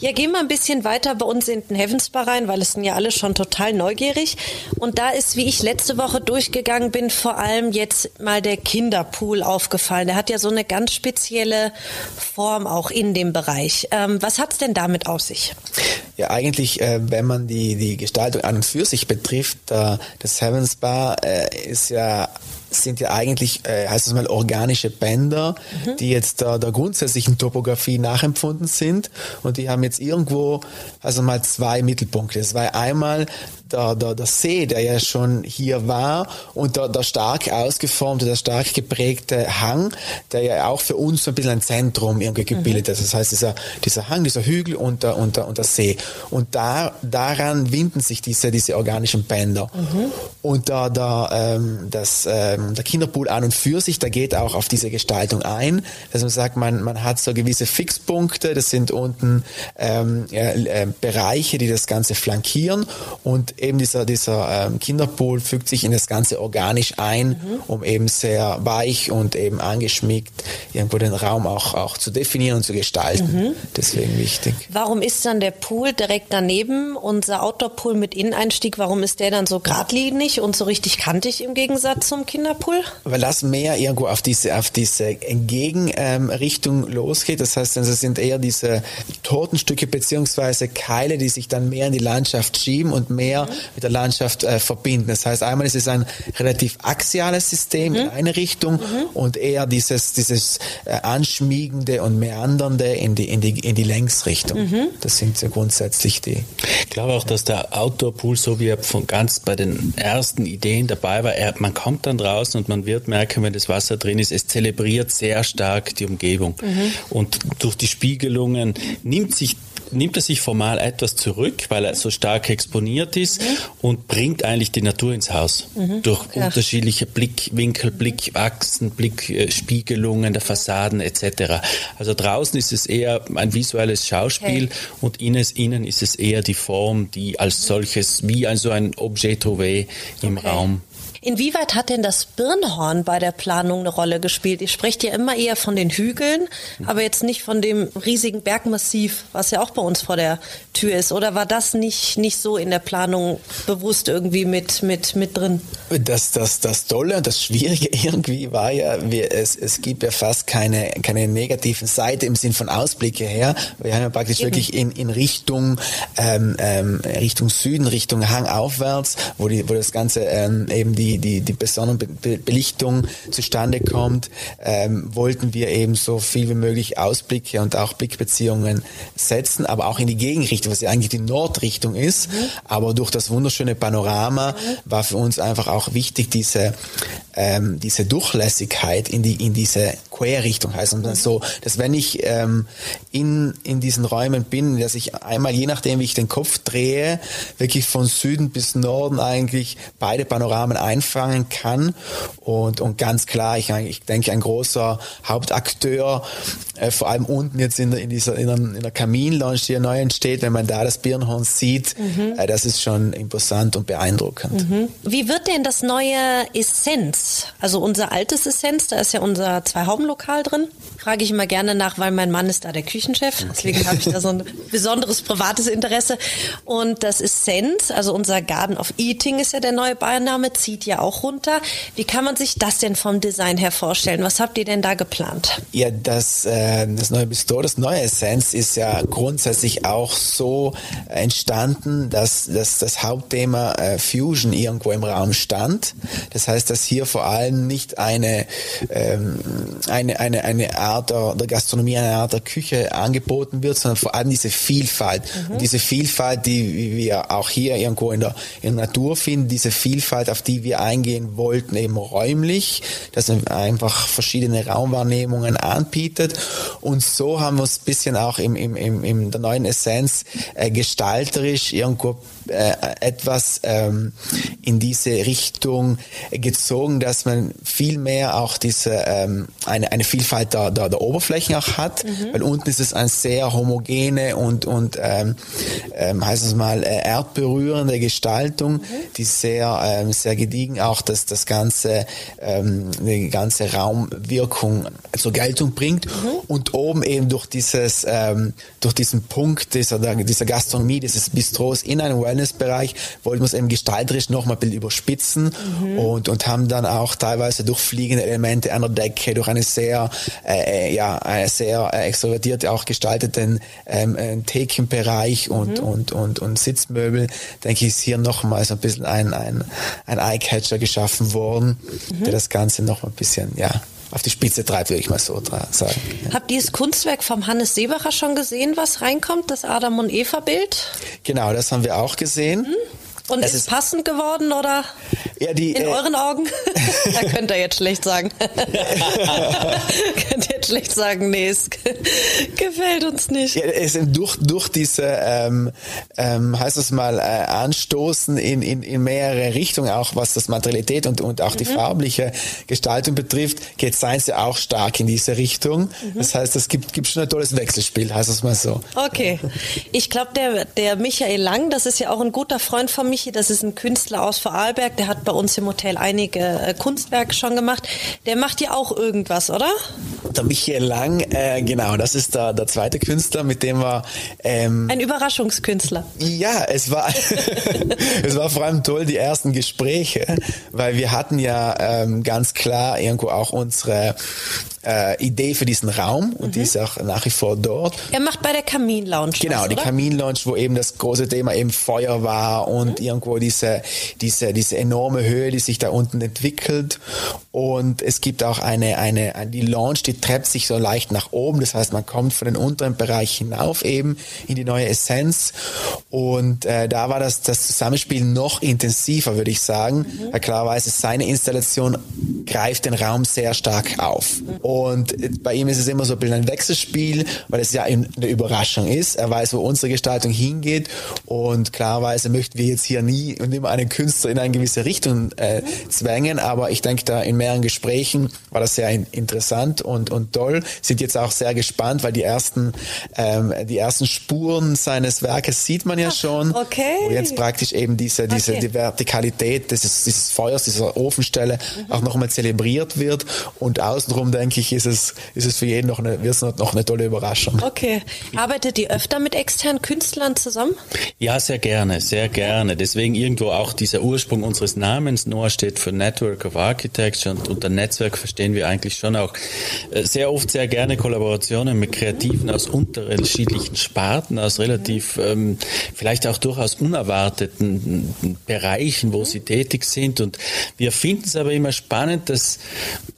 Ja. gehen wir ein bisschen weiter bei uns in den Heavensbar rein, weil es sind ja alle schon total neugierig. Und da ist, wie ich letzte Woche durchgegangen bin, vor allem jetzt mal der Kinderpool aufgefallen. Der hat ja so eine ganz spezielle Form auch in dem Bereich. Ähm, was hat's denn damit auf sich? Ja, eigentlich, äh, wenn man die, die Gestaltung an und für sich betrifft, äh, das Heavens Bar äh, ist ja sind ja eigentlich, äh, heißt es mal, organische Bänder, die jetzt äh, der grundsätzlichen Topografie nachempfunden sind und die haben jetzt irgendwo, also mal zwei Mittelpunkte. Es war einmal der, der, der See, der ja schon hier war und der, der stark ausgeformte, der stark geprägte Hang, der ja auch für uns so ein bisschen ein Zentrum irgendwie gebildet ist. Das heißt, dieser, dieser Hang, dieser Hügel und der, und der, und der See. Und da, daran winden sich diese, diese organischen Bänder. Und da, da, ähm, das, ähm, der Kinderpool an und für sich, der geht auch auf diese Gestaltung ein, dass man sagt, man, man hat so gewisse Fixpunkte, das sind unten ähm, ja, äh, Bereiche, die das Ganze flankieren und eben dieser, dieser ähm, Kinderpool fügt sich in das Ganze organisch ein, um eben sehr weich und eben angeschmiegt irgendwo den Raum auch, auch zu definieren und zu gestalten. Deswegen wichtig. Warum ist dann der Pool direkt daneben, unser Outdoor-Pool mit Inneneinstieg, warum ist der dann so geradlinig und so richtig kantig im Gegensatz zum Kinderpool? weil das mehr irgendwo auf diese auf diese Gegenrichtung losgeht. Das heißt, es sind eher diese Tortenstücke beziehungsweise Keile, die sich dann mehr in die Landschaft schieben und mehr mit der Landschaft äh, verbinden. Das heißt, einmal ist es ein relativ axiales System in eine Richtung und eher dieses dieses äh, anschmiegende und meandernde in die in die in die Längsrichtung. Das sind so grundsätzlich die. Ich glaube auch, dass der Outdoor-Pool, so wie er von ganz bei den ersten Ideen dabei war, er, man kommt dann draußen und man wird merken, wenn das Wasser drin ist, es zelebriert sehr stark die Umgebung. Und durch die Spiegelungen nimmt sich nimmt er sich formal etwas zurück, weil er so stark exponiert ist und bringt eigentlich die Natur ins Haus. Durch unterschiedliche Blickwinkel, Blickachsen, Blickspiegelungen der Fassaden etc. Also draußen ist es eher ein visuelles Schauspiel Okay. und innen, innen ist es eher die Form, die als solches wie ein, so ein Objet trouvé im Okay. Raum Inwieweit hat denn das Birnhorn bei der Planung eine Rolle gespielt? Ihr sprecht ja immer eher von den Hügeln, aber jetzt nicht von dem riesigen Bergmassiv, was ja auch bei uns vor der Tür ist. Oder war das nicht, nicht so in der Planung bewusst irgendwie mit, mit, mit drin? Das, das, das Tolle und das Schwierige irgendwie war ja, wir, es, es gibt ja fast keine, keine negativen Seite im Sinn von Ausblicke her. Wir haben ja praktisch Eben. wirklich in, in Richtung, ähm, ähm, Richtung Süden, Richtung Hang aufwärts, wo, die, wo das Ganze ähm, eben die, die, die besondere Be Be Belichtung zustande kommt, ähm, wollten wir eben so viel wie möglich Ausblicke und auch Blickbeziehungen setzen, aber auch in die Gegenrichtung, was ja eigentlich die Nordrichtung ist. Aber durch das wunderschöne Panorama war für uns einfach auch wichtig, diese, ähm, diese Durchlässigkeit in, die, in diese Querrichtung. Heißt und dann so, dass wenn ich ähm, in, in diesen Räumen bin, dass ich einmal, je nachdem wie ich den Kopf drehe, wirklich von Süden bis Norden eigentlich beide Panoramen einfangen kann. Und, und ganz klar, ich, ich denke, ein großer Hauptakteur, äh, vor allem unten jetzt in der, in dieser, in der, in der Kaminlounge, die ja neu entsteht, wenn man da das Birnhorn sieht, äh, das ist schon imposant und beeindruckend. Wie wird denn das neue Essenz, also unser altes Essenz, da ist ja unser Zwei-Hauben-Lokal drin, frage ich immer gerne nach, weil mein Mann ist da der Küchenchef, deswegen habe ich da so ein besonderes privates Interesse. Und das Essenz, also unser Garden of Eating ist ja der neue Beiname, zieht ja auch runter. Wie kann man sich das denn vom Design her vorstellen? Was habt ihr denn da geplant? Ja, das, äh, das neue Bistro, das neue Essenz ist ja grundsätzlich auch so entstanden, dass, dass das Hauptthema äh, Fusion irgendwo im Raum stand. Das heißt, dass hier vor allem nicht eine, ähm, eine, eine, eine Art der, der Gastronomie, eine Art der Küche angeboten wird, sondern vor allem diese Vielfalt. Und diese Vielfalt, die wir auch hier irgendwo in der, in der Natur finden, diese Vielfalt, auf die wir eingehen wollten, eben räumlich, dass man einfach verschiedene Raumwahrnehmungen anbietet. Und so haben wir uns ein bisschen auch im, im, im, in der neuen Essenz äh, gestalterisch irgendwo äh, etwas ähm, in diese Richtung gezogen, dass man viel mehr auch diese ähm, eine, eine Vielfalt der, der, der Oberflächen auch hat, weil unten ist es eine sehr homogene und und ähm, ähm, heißt es mal äh, erdberührende Gestaltung, die sehr ähm, sehr gediegen auch das das ganze ähm, die ganze Raumwirkung zur Geltung bringt. Und oben eben durch dieses ähm, durch diesen Punkt dieser dieser Gastronomie dieses Bistros in einem Wellnessbereich wollten wir es eben gestalterisch noch mal ein bisschen überspitzen und und haben dann auch teilweise durch fliegende Elemente an der Decke durch eine sehr äh, äh, ja eine sehr äh, extrovertiert auch gestalteten ähm, äh, Thekenbereich und und und und Sitzmöbel denke ich ist hier noch mal so ein bisschen ein ein ein Eyecatcher geschaffen worden der das Ganze noch mal ein bisschen ja auf die Spitze treibt würde ich mal so sagen. Habt ihr das Kunstwerk vom Hannes Seebacher schon gesehen, was reinkommt, das Adam und Eva Bild? Genau, das haben wir auch gesehen. Und Es ist, ist- passend geworden oder Ja, die, in äh, euren Augen? da könnt ihr jetzt schlecht sagen. könnt ihr jetzt schlecht sagen, nee, es gefällt uns nicht. Ja, es durch, durch diese, ähm, ähm, heißt es mal, äh, Anstoßen in, in, in mehrere Richtungen, auch was das Materialität und, und auch die farbliche Gestaltung betrifft, geht Science ja auch stark in diese Richtung. Das heißt, es gibt, gibt schon ein tolles Wechselspiel, heißt es mal so. Okay. Ich glaube, der, der Michael Lang, das ist ja auch ein guter Freund von Michi, das ist ein Künstler aus Vorarlberg, der hat bei uns im Hotel einige äh, Kunstwerke schon gemacht. Der macht ja auch irgendwas, oder? Der Michael Lang, äh, genau, das ist der, der zweite Künstler, mit dem wir ähm, Ein Überraschungskünstler. Ja, es war, es war vor allem toll, die ersten Gespräche, weil wir hatten ja ähm, ganz klar irgendwo auch unsere äh, Idee für diesen Raum und die ist auch nach wie vor dort. Er macht bei der Kamin Lounge. Genau, was, die? Kamin Lounge, wo eben das große Thema eben Feuer war und irgendwo diese, diese, diese enorme Höhe, die sich da unten entwickelt. Und es gibt auch eine, eine, die Lounge, die treppt sich so leicht nach oben. Das heißt, man kommt von den unteren Bereich hinauf eben in die neue Essenz. Und äh, da war das, das Zusammenspiel noch intensiver, würde ich sagen. Weil klarerweise seine Installation greift den Raum sehr stark auf. Und äh, bei ihm ist es immer so ein bisschen ein Wechselspiel, weil es ja eine Überraschung ist. Er weiß, wo unsere Gestaltung hingeht. Und klarerweise möchten wir jetzt hier nie und immer einen Künstler in eine gewisse Richtung äh, zwängen. Aber ich denke, da in mehreren Gesprächen war das sehr in, interessant und, und toll. Sind jetzt auch sehr gespannt, weil die ersten, ähm, die ersten Spuren seines Werkes sieht man ja schon. okay. Wo jetzt praktisch eben diese, diese Okay. die Vertikalität dieses, dieses Feuers, dieser Ofenstelle auch nochmal zelebriert wird. Und außenrum, denke ich, ist es, ist es für jeden noch eine, wird es noch eine tolle Überraschung. Okay. Arbeitet ihr öfter mit externen Künstlern zusammen? Ja, sehr gerne, sehr gerne. Deswegen irgendwo auch dieser Ursprung unseres Namens. NOAA steht für Network of Architecture und unter Netzwerk verstehen wir eigentlich schon auch äh, sehr oft sehr gerne Kollaborationen mit Kreativen aus unterschiedlichen Sparten, aus relativ ähm, vielleicht auch durchaus unerwarteten Bereichen, wo sie tätig sind. Und wir finden es aber immer spannend, dass,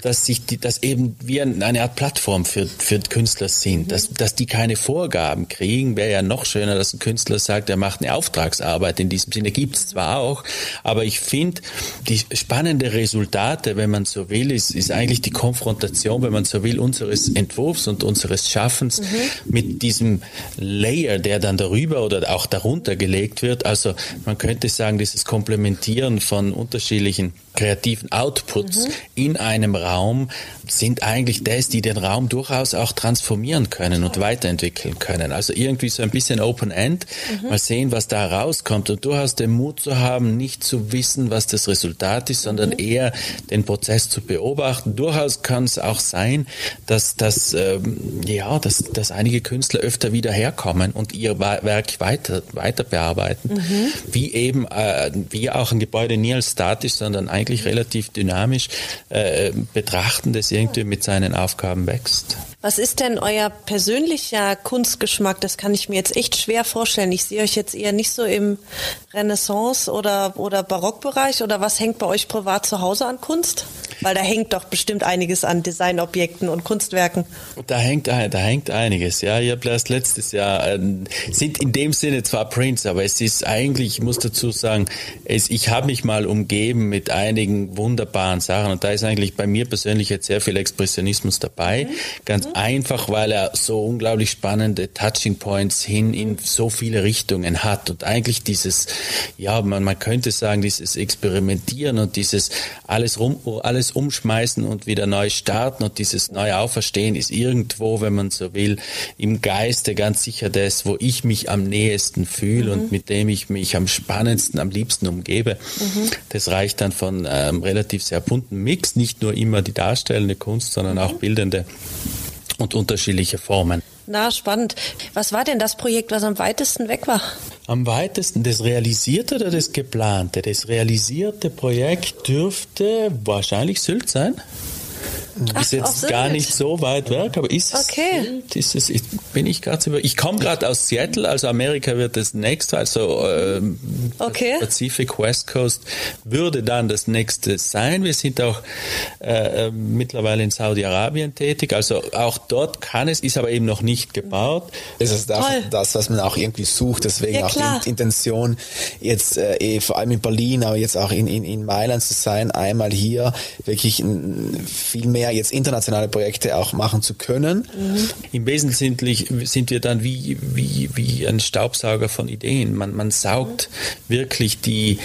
dass sich die, dass eben wir eine Art Plattform für, für Künstler sind, dass, dass die keine Vorgaben kriegen. Wäre ja noch schöner, dass ein Künstler sagt, er macht eine Auftragsarbeit. In diesem Sinne gibt es zwar auch, aber ich finde, die spannende Resultate, wenn man so will, ist, ist eigentlich die Konfrontation, wenn man so will, unseres Entwurfs und unseres Schaffens mit diesem Layer, der dann darüber oder auch darunter gelegt wird. Also man könnte sagen, dieses Komplementieren von unterschiedlichen kreativen Outputs in einem Raum sind eigentlich das, die den Raum durchaus auch transformieren können und weiterentwickeln können. Also irgendwie so ein bisschen Open End, mal sehen, was da rauskommt und durchaus den Mut zu haben, nicht zu wissen, was das Resultat ist, sondern eher den Prozess zu beobachten. Durchaus kann es auch sein, dass, dass, ähm, ja, dass, dass einige Künstler öfter wieder herkommen und ihr Werk weiter, weiter bearbeiten. Wie eben, äh, wie auch ein Gebäude nie als statisch, sondern eigentlich relativ dynamisch äh, betrachten, das irgendwie mit seinen Aufgaben wächst. Was ist denn euer persönlicher Kunstgeschmack? Das kann ich mir jetzt echt schwer vorstellen. Ich sehe euch jetzt eher nicht so im Renaissance- oder, oder Barockbereich. Oder was hängt bei euch privat zu Hause an Kunst? Weil da hängt doch bestimmt einiges an Designobjekten und Kunstwerken. Da hängt, da hängt einiges, ja. Ich habe erst letztes Jahr, äh, sind in dem Sinne zwar Prints, aber es ist eigentlich, ich muss dazu sagen, es, ich habe mich mal umgeben mit einigen wunderbaren Sachen und da ist eigentlich bei mir persönlich jetzt sehr viel Expressionismus dabei. Ganz einfach, weil er so unglaublich spannende Touching Points hin in so viele Richtungen hat und eigentlich dieses, ja, man, man könnte sagen, dieses Experimentieren und dieses alles rum, alles umschmeißen und wieder neu starten und dieses neue Auferstehen ist irgendwo, wenn man so will, im Geiste ganz sicher das, wo ich mich am nähesten fühle und mit dem ich mich am spannendsten, am liebsten umgebe. Das reicht dann von ähm, relativ sehr bunten Mix, nicht nur immer die darstellende Kunst, sondern auch bildende und unterschiedliche Formen. Na, spannend. Was war denn das Projekt, was am weitesten weg war? Am weitesten das realisierte oder das geplante? Das realisierte Projekt dürfte wahrscheinlich Sylt sein. Ach, ist jetzt gar nicht so weit weg, aber ist es, Okay. Sylt? ist es, ich, bin ich gerade über, ich komme gerade aus Seattle, also Amerika wird das nächste, also ähm, Okay. Pacific West Coast würde dann das nächste sein. Wir sind auch äh, äh, mittlerweile in Saudi-Arabien tätig, also auch dort kann es, ist aber eben noch nicht gebaut. Das ist das, das, was man auch irgendwie sucht. Deswegen Ja, auch klar. die Intention, jetzt äh, eh, vor allem in Berlin, aber jetzt auch in, in, in Mailand zu sein, einmal hier wirklich viel mehr jetzt internationale Projekte auch machen zu können. Im Wesentlichen sind wir dann wie, wie, wie ein Staubsauger von Ideen. Man, man saugt wirklich die,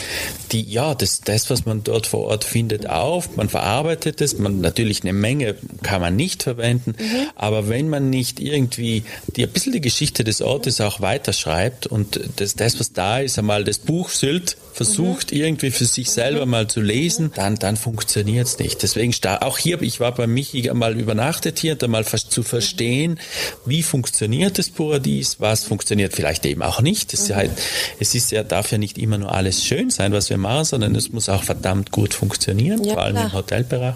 die, ja, das, das, was man dort vor Ort findet, auf. Man verarbeitet es. Man, natürlich eine Menge kann man nicht verwenden. Aber wenn man nicht irgendwie die, ein bisschen die Geschichte des Ortes auch weiterschreibt und das, das, was da ist, einmal das Buch Sylt versucht irgendwie für sich selber mal zu lesen, dann, dann funktioniert es nicht. Deswegen, auch hier, ich war bei Michi einmal übernachtet hier, einmal vers- zu verstehen, wie funktioniert das Paradies, was funktioniert vielleicht eben auch nicht. Es, ist ja halt, es ist ja, darf ja nicht immer nur alles schön sein, was wir machen, sondern es muss auch verdammt gut funktionieren, Ja, vor allem klar. im Hotelbereich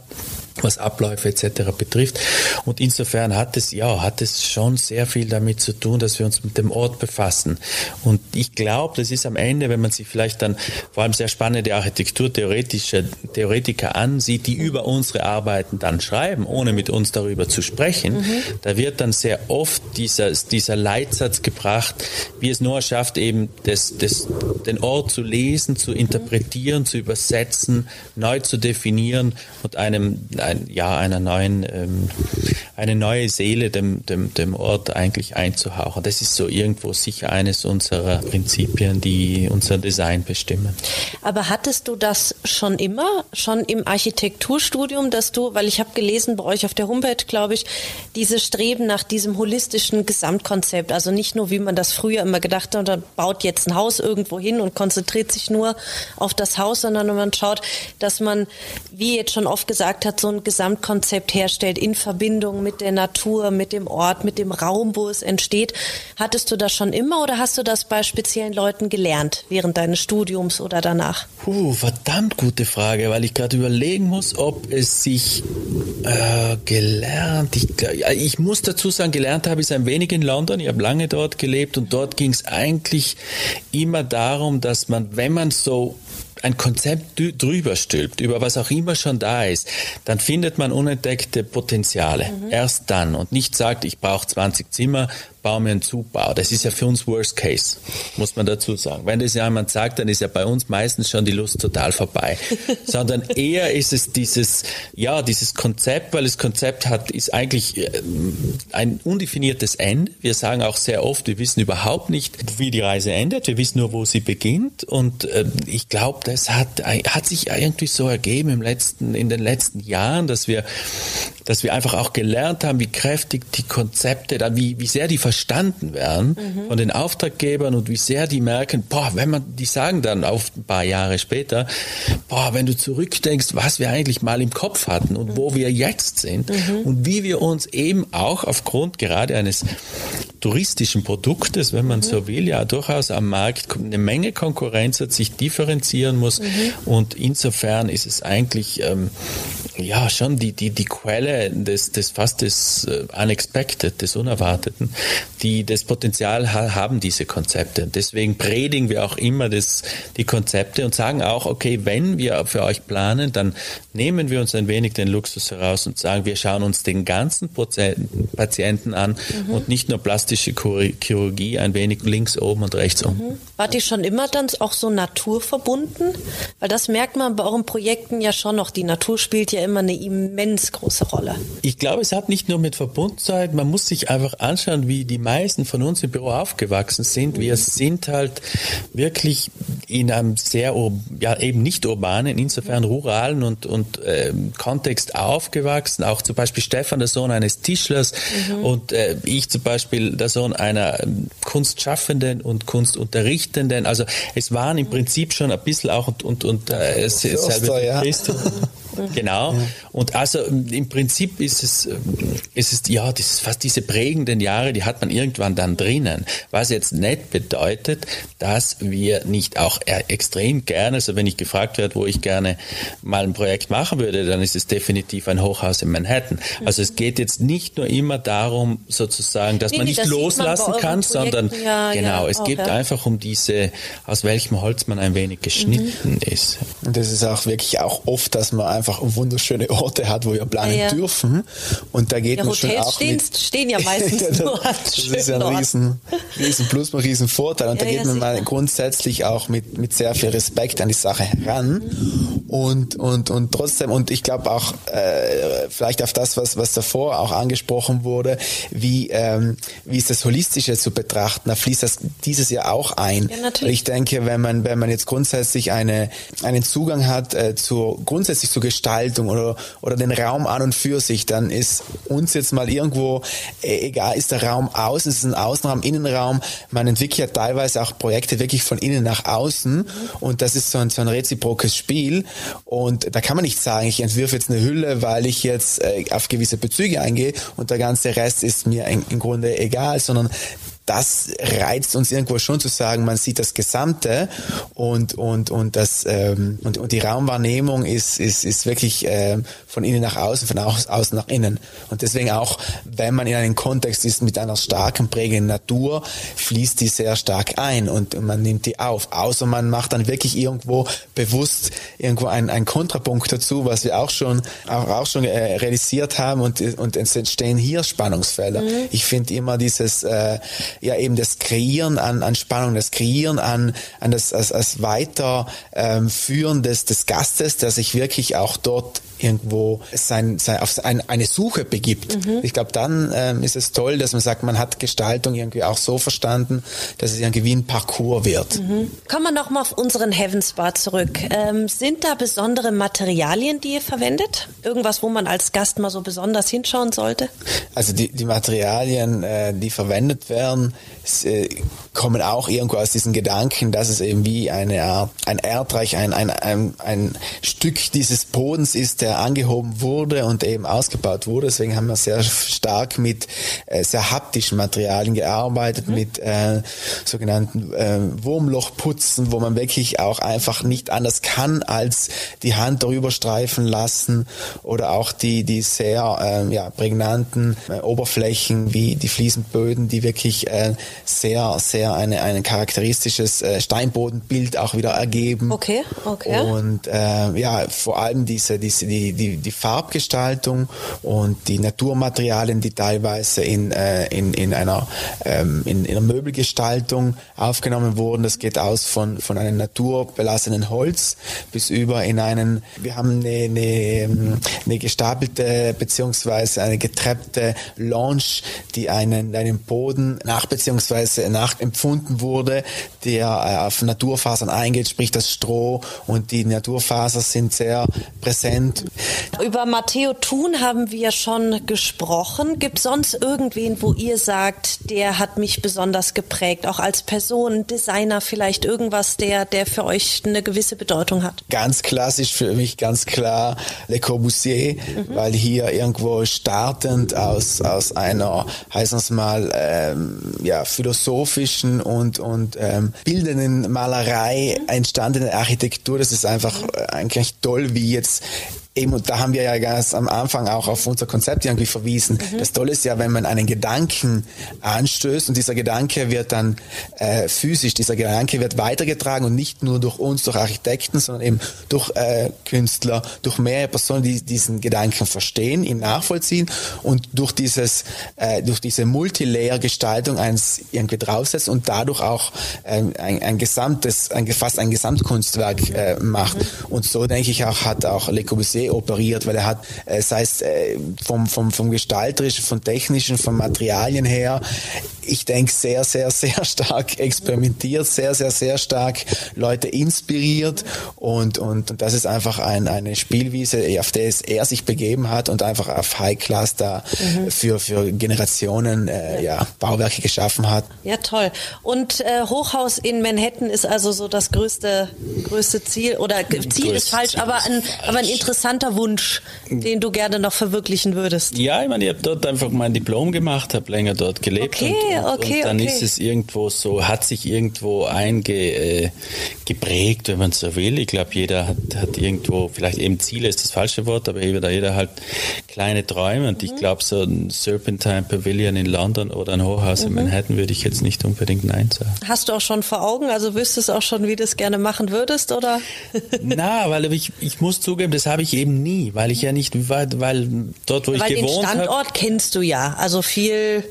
was Abläufe etc. betrifft. Und insofern hat es, ja, hat es schon sehr viel damit zu tun, dass wir uns mit dem Ort befassen. Und ich glaube, das ist am Ende, wenn man sich vielleicht dann vor allem sehr spannende Architekturtheoretische Theoretiker ansieht, die über unsere Arbeiten dann schreiben, ohne mit uns darüber zu sprechen, da wird dann sehr oft dieser, dieser Leitsatz gebracht, wie es Noah schafft, eben das, das, den Ort zu lesen, zu interpretieren, zu übersetzen, neu zu definieren und einem, ein, ja, einer neuen, ähm, eine neue Seele dem, dem, dem Ort eigentlich einzuhauchen. Das ist so irgendwo sicher eines unserer Prinzipien, die unser Design bestimmen. Aber hattest du das schon immer, schon im Architekturstudium, dass du, weil ich habe gelesen bei euch auf der Homepage, glaube ich, diese Streben nach diesem holistischen Gesamtkonzept, also nicht nur, wie man das früher immer gedacht hat, man baut jetzt ein Haus irgendwo hin und konzentriert sich nur auf das Haus, sondern man schaut, dass man, wie jetzt schon oft gesagt hat, so ein Gesamtkonzept herstellt in Verbindung mit der Natur, mit dem Ort, mit dem Raum, wo es entsteht. Hattest du das schon immer oder hast du das bei speziellen Leuten gelernt während deines Studiums oder danach? Puh, verdammt gute Frage, weil ich gerade überlegen muss, ob es sich äh, gelernt. Ich, ich muss dazu sagen, gelernt habe ich es ein wenig in London. Ich habe lange dort gelebt und dort ging es eigentlich immer darum, dass man, wenn man so ein Konzept drüber stülpt, über was auch immer schon da ist, dann findet man unentdeckte Potenziale. Erst dann und nicht sagt, ich brauche 20 Zimmer, baue mir einen Zugbau. Das ist ja für uns Worst Case, muss man dazu sagen. Wenn das jemand sagt, dann ist ja bei uns meistens schon die Lust total vorbei. Sondern eher ist es dieses, ja, dieses Konzept, weil das Konzept hat, ist eigentlich äh, ein undefiniertes Ende. Wir sagen auch sehr oft, wir wissen überhaupt nicht, wie die Reise endet. Wir wissen nur, wo sie beginnt. Und äh, ich glaube, das hat, hat sich irgendwie so ergeben im letzten, in den letzten Jahren, dass wir, dass wir einfach auch gelernt haben, wie kräftig die Konzepte, wie, wie sehr die verstanden werden von den Auftraggebern und wie sehr die merken, boah, wenn man, die sagen dann auf ein paar Jahre später, boah, wenn du zurückdenkst, was wir eigentlich mal im Kopf hatten und wo wir jetzt sind und wie wir uns eben auch aufgrund gerade eines touristischen Produktes, wenn man so will, ja durchaus am Markt eine Menge Konkurrenz hat, sich differenzieren muss und insofern ist es eigentlich ähm, ja schon die die die Quelle des des fast des äh, unexpected des Unerwarteten, die das Potenzial ha haben diese Konzepte. Deswegen predigen wir auch immer das die Konzepte und sagen auch okay, wenn wir für euch planen, dann nehmen wir uns ein wenig den Luxus heraus und sagen, wir schauen uns den ganzen Patienten an und nicht nur plastische Chir- Chirurgie ein wenig links oben und rechts unten. Wart ihr schon immer dann auch so naturverbunden? Weil das merkt man bei euren Projekten ja schon noch. Die Natur spielt ja immer eine immens große Rolle. Ich glaube, es hat nicht nur mit Verbundenheit, man muss sich einfach anschauen, wie die meisten von uns im Büro aufgewachsen sind. Wir sind halt wirklich in einem sehr, ja eben nicht urbanen, insofern ruralen und, und ähm, Kontext aufgewachsen. Auch zum Beispiel Stefan, der Sohn eines Tischlers und äh, ich zum Beispiel der Sohn einer ähm, Kunstschaffenden und Kunstunterrichtenden. Also es waren im Prinzip schon ein bisschen auch und, und, und äh, es- es- Förster, ja. Genau. Und also im Prinzip ist es, ist es ja, das ist fast diese prägenden Jahre, die hat man irgendwann dann drinnen. Was jetzt nicht bedeutet, dass wir nicht auch äh, extrem gerne, also wenn ich gefragt werde, wo ich gerne mal ein Projekt machen würde, dann ist es definitiv ein Hochhaus in Manhattan. Also es geht jetzt nicht nur immer darum, sozusagen, dass Nee, man nicht das man loslassen euren kann, sondern Projekten ja, genau, ja, es geht ja. einfach um diese, aus welchem Holz man ein wenig geschnitten ist. Und das ist auch wirklich auch oft, dass man einfach wunderschöne Orte hat, wo wir planen Ja, ja. dürfen. Und da geht Ja, man schon Hotels auch stehen, mit, stehen ja meistens Ja, das, nur an das ist ja ein riesen, riesen Plus, ein riesen Vorteil. Und da geht man mal grundsätzlich auch mit, mit sehr viel Respekt an die Sache heran. Und, und, und trotzdem, und ich glaube auch, äh, vielleicht auf das, was, was davor auch angesprochen wurde, wie, ähm, wie ist das Holistische zu betrachten, da fließt das dieses Jahr auch ein. Ich denke, wenn man, wenn man jetzt grundsätzlich eine, einen Zugang hat äh, zur, grundsätzlich zur Gestaltung oder, oder den Raum an und für sich, dann ist uns jetzt mal irgendwo, äh, egal, ist der Raum außen, ist es ein Außenraum, Innenraum, man entwickelt ja teilweise auch Projekte wirklich von innen nach außen. Und das ist so ein, so ein reziprokes Spiel. Und da kann man nicht sagen, ich entwirfe jetzt eine Hülle, weil ich jetzt äh, auf gewisse Bezüge eingehe und der ganze Rest ist mir im Grunde egal, sondern das reizt uns irgendwo schon zu sagen, man sieht das Gesamte und und und das ähm, und, und die Raumwahrnehmung ist ist ist wirklich ähm, von innen nach außen, von außen nach innen und deswegen auch, wenn man in einem Kontext ist mit einer starken prägenden Natur, fließt die sehr stark ein und man nimmt die auf. Außer man macht dann wirklich irgendwo bewusst irgendwo einen, einen Kontrapunkt dazu, was wir auch schon auch, auch schon äh, realisiert haben und und es entstehen hier Spannungsfelder. Ich finde immer dieses äh, ja eben das Kreieren an, an Spannung, das Kreieren an, an das als, als weiter ähm, des, des Gastes, der sich wirklich auch dort irgendwo sein, sein, auf ein, eine Suche begibt. Ich glaube, dann ähm, ist es toll, dass man sagt, man hat Gestaltung irgendwie auch so verstanden, dass es irgendwie wie ein Parcours wird. Kommen wir nochmal auf unseren Heavens Bar zurück. Ähm, sind da besondere Materialien, die ihr verwendet? Irgendwas, wo man als Gast mal so besonders hinschauen sollte? Also die, die Materialien, äh, die verwendet werden, äh, kommen auch irgendwo aus diesen Gedanken, dass es eben wie eine Art, ein Erdreich, ein, ein, ein, ein Stück dieses Bodens ist, der angehoben wurde und eben ausgebaut wurde. Deswegen haben wir sehr stark mit äh, sehr haptischen Materialien gearbeitet, mit äh, sogenannten äh, Wurmlochputzen, wo man wirklich auch einfach nicht anders kann, als die Hand darüber streifen lassen oder auch die, die sehr ähm, ja, prägnanten äh, Oberflächen wie die Fliesenböden, die wirklich äh, sehr, sehr eine, ein charakteristisches äh, Steinbodenbild auch wieder ergeben. Okay, okay. Und äh, ja, vor allem diese, diese, die, die, die Farbgestaltung und die Naturmaterialien, die teilweise in, äh, in, in, einer, ähm, in, in einer Möbelgestaltung aufgenommen wurden. Das geht aus von, von einem naturbelassenen Holz bis über in einen, wir haben eine, eine, eine gestapelte beziehungsweise eine getreppte Lounge, die einen, einen Boden nach beziehungsweise nachempfunden wurde, der äh, auf Naturfasern eingeht, sprich das Stroh und die Naturfasern sind sehr präsent. Über Matteo Thun haben wir schon gesprochen. Gibt sonst irgendwen, wo ihr sagt, der hat mich besonders geprägt, auch als Person, Designer vielleicht irgendwas, der, der für euch eine gewisse Bedeutung hat? Ganz klassisch für mich ganz klar Le Corbusier, weil hier irgendwo startend aus, aus einer, heißen es mal, ähm, ja, philosophischen und, und ähm, bildenden Malerei entstandene Architektur. Das ist einfach äh, eigentlich toll, wie jetzt Eben, und da haben wir ja ganz am Anfang auch auf unser Konzept irgendwie verwiesen. Das Tolle ist ja, wenn man einen Gedanken anstößt und dieser Gedanke wird dann äh, physisch, dieser Gedanke wird weitergetragen und nicht nur durch uns, durch Architekten, sondern eben durch äh, Künstler, durch mehrere Personen, die diesen Gedanken verstehen, ihn nachvollziehen und durch dieses, äh, durch diese Multilayer-Gestaltung eins irgendwie draufsetzt und dadurch auch ähm, ein, ein gesamtes, ein, fast ein Gesamtkunstwerk äh, macht. Und so denke ich auch, hat auch Le Corbusier operiert, weil er hat, äh, sei es äh, vom, vom, vom gestalterischen, vom technischen, von Materialien her, ich denke, sehr, sehr, sehr stark experimentiert, sehr, sehr, sehr stark Leute inspiriert und, und, und das ist einfach ein, eine Spielwiese, auf der er sich begeben hat und einfach auf High Class da mhm. für, für Generationen äh, ja, Bauwerke geschaffen hat. Ja, toll. Und äh, Hochhaus in Manhattan ist also so das größte, größte Ziel oder Ziel ist falsch, aber ein, aber ein interessanter Wunsch, den du gerne noch verwirklichen würdest. Ja, ich meine, ich habe dort einfach mein Diplom gemacht, habe länger dort gelebt okay, und, und, okay, und dann okay. ist es irgendwo so, hat sich irgendwo eingeprägt, äh, wenn man so will. Ich glaube, jeder hat, hat irgendwo, vielleicht eben Ziele ist das falsche Wort, aber jeder, jeder halt kleine Träume und mhm. ich glaube, so ein Serpentine Pavilion in London oder ein Hochhaus mhm. in Manhattan würde ich jetzt nicht unbedingt Nein sagen. Hast du auch schon vor Augen, also wüsstest auch schon, wie du es gerne machen würdest, oder? Na, weil ich, ich muss zugeben, das habe ich eben nie, weil ich ja nicht, weil, weil dort, wo weil ich gewohnt den habe. Standort hab, kennst du ja, also viel.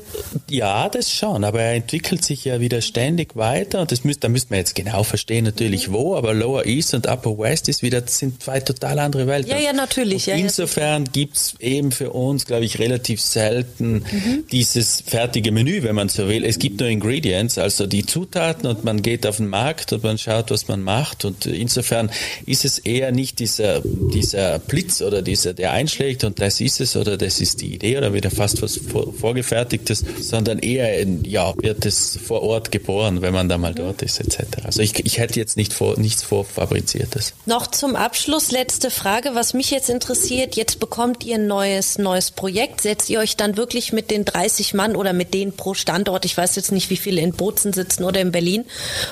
Ja, das schon, aber er entwickelt sich ja wieder ständig weiter und das müsst, da müsste man jetzt genau verstehen natürlich mhm. wo, aber Lower East und Upper West ist wieder, sind zwei total andere Welten. Ja, ja, natürlich. Ja, insofern ja, gibt's eben für uns, glaube ich, relativ selten mhm. dieses fertige Menü, wenn man so will. Es gibt nur Ingredients, also die Zutaten und man geht auf den Markt und man schaut, was man macht und insofern ist es eher nicht dieser, dieser Blitz oder dieser, der einschlägt und das ist es oder das ist die Idee oder wieder fast was vorgefertigtes, sondern eher, ja, wird es vor Ort geboren, wenn man da mal dort ist, etc. Also ich, ich hätte jetzt nicht vor, nichts vorfabriziertes. Noch zum Abschluss, letzte Frage, was mich jetzt interessiert, jetzt bekommt ihr ein neues, neues Projekt, setzt ihr euch dann wirklich mit den 30 Mann oder mit denen pro Standort, ich weiß jetzt nicht, wie viele in Bozen sitzen oder in Berlin,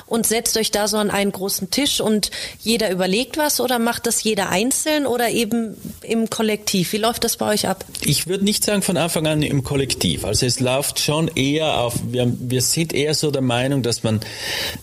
und setzt euch da so an einen großen Tisch und jeder überlegt was oder macht das jeder einzeln oder eben im Kollektiv? Wie läuft das bei euch ab? Ich würde nicht sagen von Anfang an im Kollektiv. Also es läuft schon eher auf, wir, wir sind eher so der Meinung, dass man,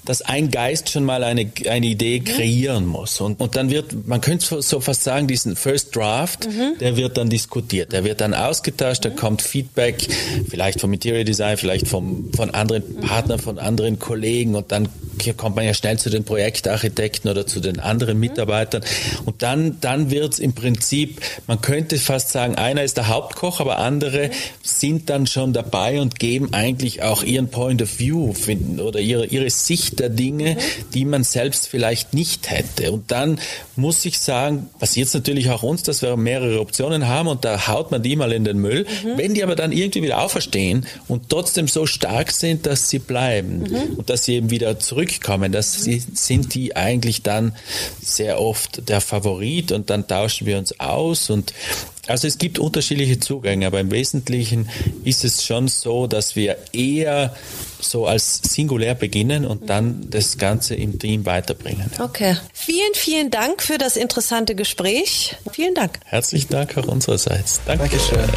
dass ein Geist schon mal eine, eine Idee mhm. kreieren muss. Und, und dann wird, man könnte so fast sagen, diesen First Draft, mhm. der wird dann diskutiert, der wird dann ausgetauscht, mhm. da kommt Feedback, vielleicht vom Material Design, vielleicht vom, von anderen Partnern, von anderen Kollegen und dann kommt man ja schnell zu den Projektarchitekten oder zu den anderen Mitarbeitern. Und dann, dann wird es im Prinzip, man könnte fast sagen, einer ist der Hauptkoch, aber andere sind dann schon dabei und geben eigentlich auch ihren Point of View finden oder ihre, ihre Sicht der Dinge, die man selbst vielleicht nicht hätte. Und dann muss ich sagen, passiert es natürlich auch uns, dass wir mehrere Optionen haben und da haut man die mal in den Müll. Mhm. Wenn die aber dann irgendwie wieder auferstehen und trotzdem so stark sind, dass sie bleiben mhm. und dass sie eben wieder zurückkommen, das sind die eigentlich dann sehr oft der Favorit und dann tauschen wir uns aus und also es gibt unterschiedliche Zugänge, aber im Wesentlichen ist es schon so, dass wir eher so als singulär beginnen und dann das Ganze im Team weiterbringen. Okay. Vielen, vielen Dank für das interessante Gespräch. Vielen Dank. Herzlichen Dank auch unsererseits. Danke. Dankeschön.